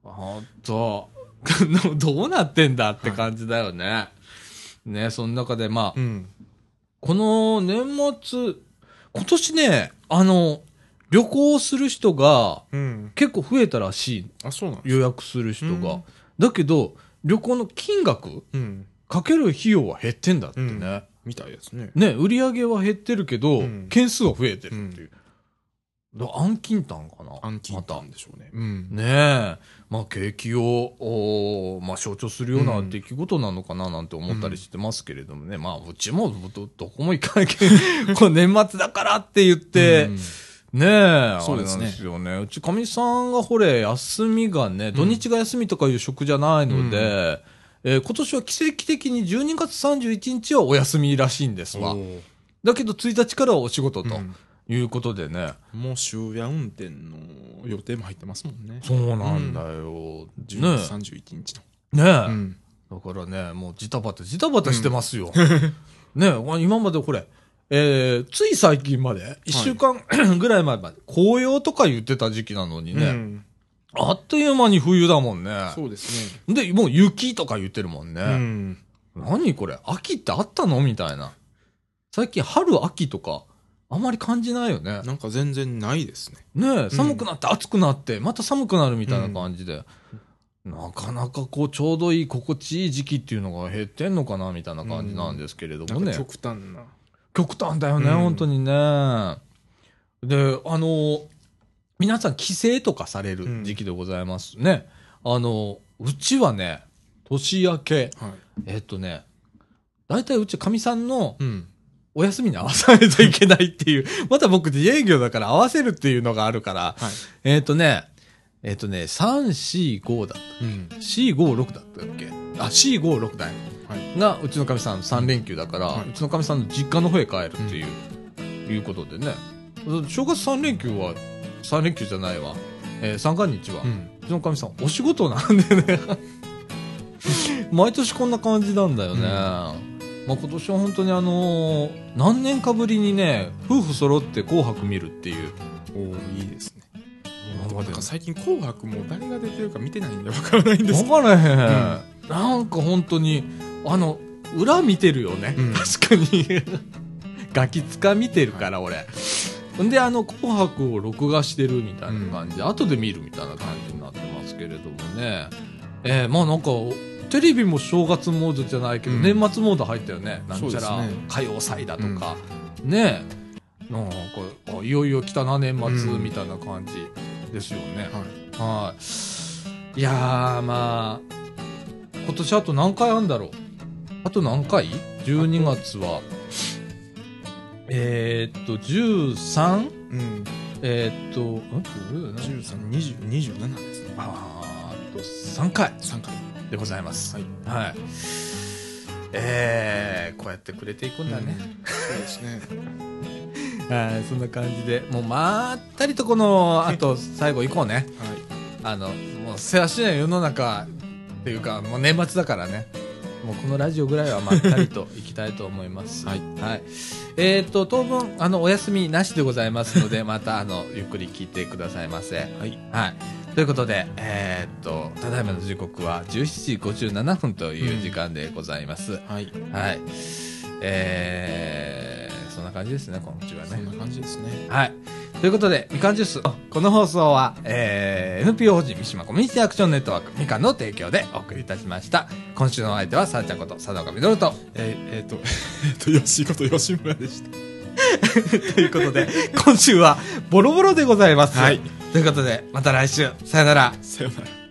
ほんと。どうなってんだって感じだよね。ね、その中でまあ、うん。この年末、今年ね、あの、旅行する人がうん。結構増えたらしい。あ、そうな予約する人が。うんだけど、旅行の金額うん。かける費用は減ってんだってね。うんみたいですね。ね、売り上げは減ってるけど、うん件数は増えてるっていう。暗金炭かな？暗金またたんでしょうね。うん。ねえ。まあ、景気を、おーまあ、象徴するようなうん出来事なのかな？なんて思ったりしてますけれどもね。まあ、うちもど、どこも行かなきゃ、この年末だからって言って、うんねえ、そうですねね。うち、かみさんがほれ、休みがね、土日が休みとかいう職じゃないので、えー今年は奇跡的に12月31日はお休みらしいんですわ。だけど1日からはお仕事とうんいうことでね。もう終夜運転の予定も入ってますもんね。そうなんだよ。10ね月31日え。ねえ。の。うん。だからね、もうジタバタ、ジタバタしてますよ。ねえ今までこれ、えー、つい最近まで、一週間 ぐらい前まで、紅葉とか言ってた時期なのにね、うんあっという間に冬だもんね。そうですで、もう雪とか言ってるもんね。ね。うん。何これ？秋ってあったのみたいな。最近春秋とか、あんまり感じないよね。なんか全然ないですね。ねえ、寒くなって暑くなって、また寒くなるみたいな感じで。なかなかこう、ちょうどいい、心地いい時期っていうのが減ってんのかな、みたいな感じなんですけれどもね。極端な。極端だよね、うん本当にね。で、あの、皆さん帰省とかされる時期でございますね。あの、うちはね、年明け、はい。えっとね、大体うちかみさんのうん。お休みに合わさないといけないっていう、また僕自営業だから合わせるっていうのがあるから、はい。えっ、とね、えっ、とね、3、4、5だった。うん。4、5、6だったっけ？あ、4、5、6だよ。はい。が、うちのかみさん3連休だから、はいうちのかみさんの実家の方へ帰るっていう、いうことでね。正月3連休は、3連休じゃないわ。えー、三が日は、う。うんちのかみさんお仕事なんでね。毎年こんな感じなんだよね。うんまあ今年は本当にあのー何年かぶりにね、夫婦揃って紅白見るっていう。おーいいですね。最近紅白も誰が出てるか見てないんでわからないんですけど。わからへん。なんか本当に、あの、裏見てるよね。うん確かに。ガキつか見てるから、俺。ほんで、あの、紅白を録画してるみたいな感じで、後で見るみたいな感じになってますけれどもね。えーまあなんか、テレビも正月モードじゃないけど、うん年末モード入ったよね。なんちゃら歌謡祭だとか。ねえ。なんか、あいよいよ来たな、年末うんみたいな感じですよね。はいはい。いやー、まあ、今年あと何回あんだろうあと何回 ?12 月は、えー、っと、13? うんえー、っと、ん？132027ですねあーあと3回3回でございます。はいはい。えー、こうやってくれていくんだね。そうですね はい、そんな感じで、もうまったりとこの、あと最後行こうね。はいあの、もう、せわしない世の中っていうか、もう年末だからね。もうこのラジオぐらいはまったりといきたいと思います。はい。はい。えっ、と、当分、あの、お休みなしでございますので、また、あの、ゆっくり聞いてくださいませ。はいはい。ということで、えっ、と、ただいまの時刻は17時57分という時間でございます。はいはい。えー、そんな感じですね、今週はねそん。な感じですねはい。ということで、みかんジュース。この放送は、えー、NPO 法人三島コミュニティアクションネットワークみかんの提供でお送りいたしました。今週のお相手は、さあちゃんこと、佐藤みのると。えー、えーとえーと吉こと吉村でした ということで、今週は、ボロボロでございます。はい。ということで、また来週、さよなら。さよなら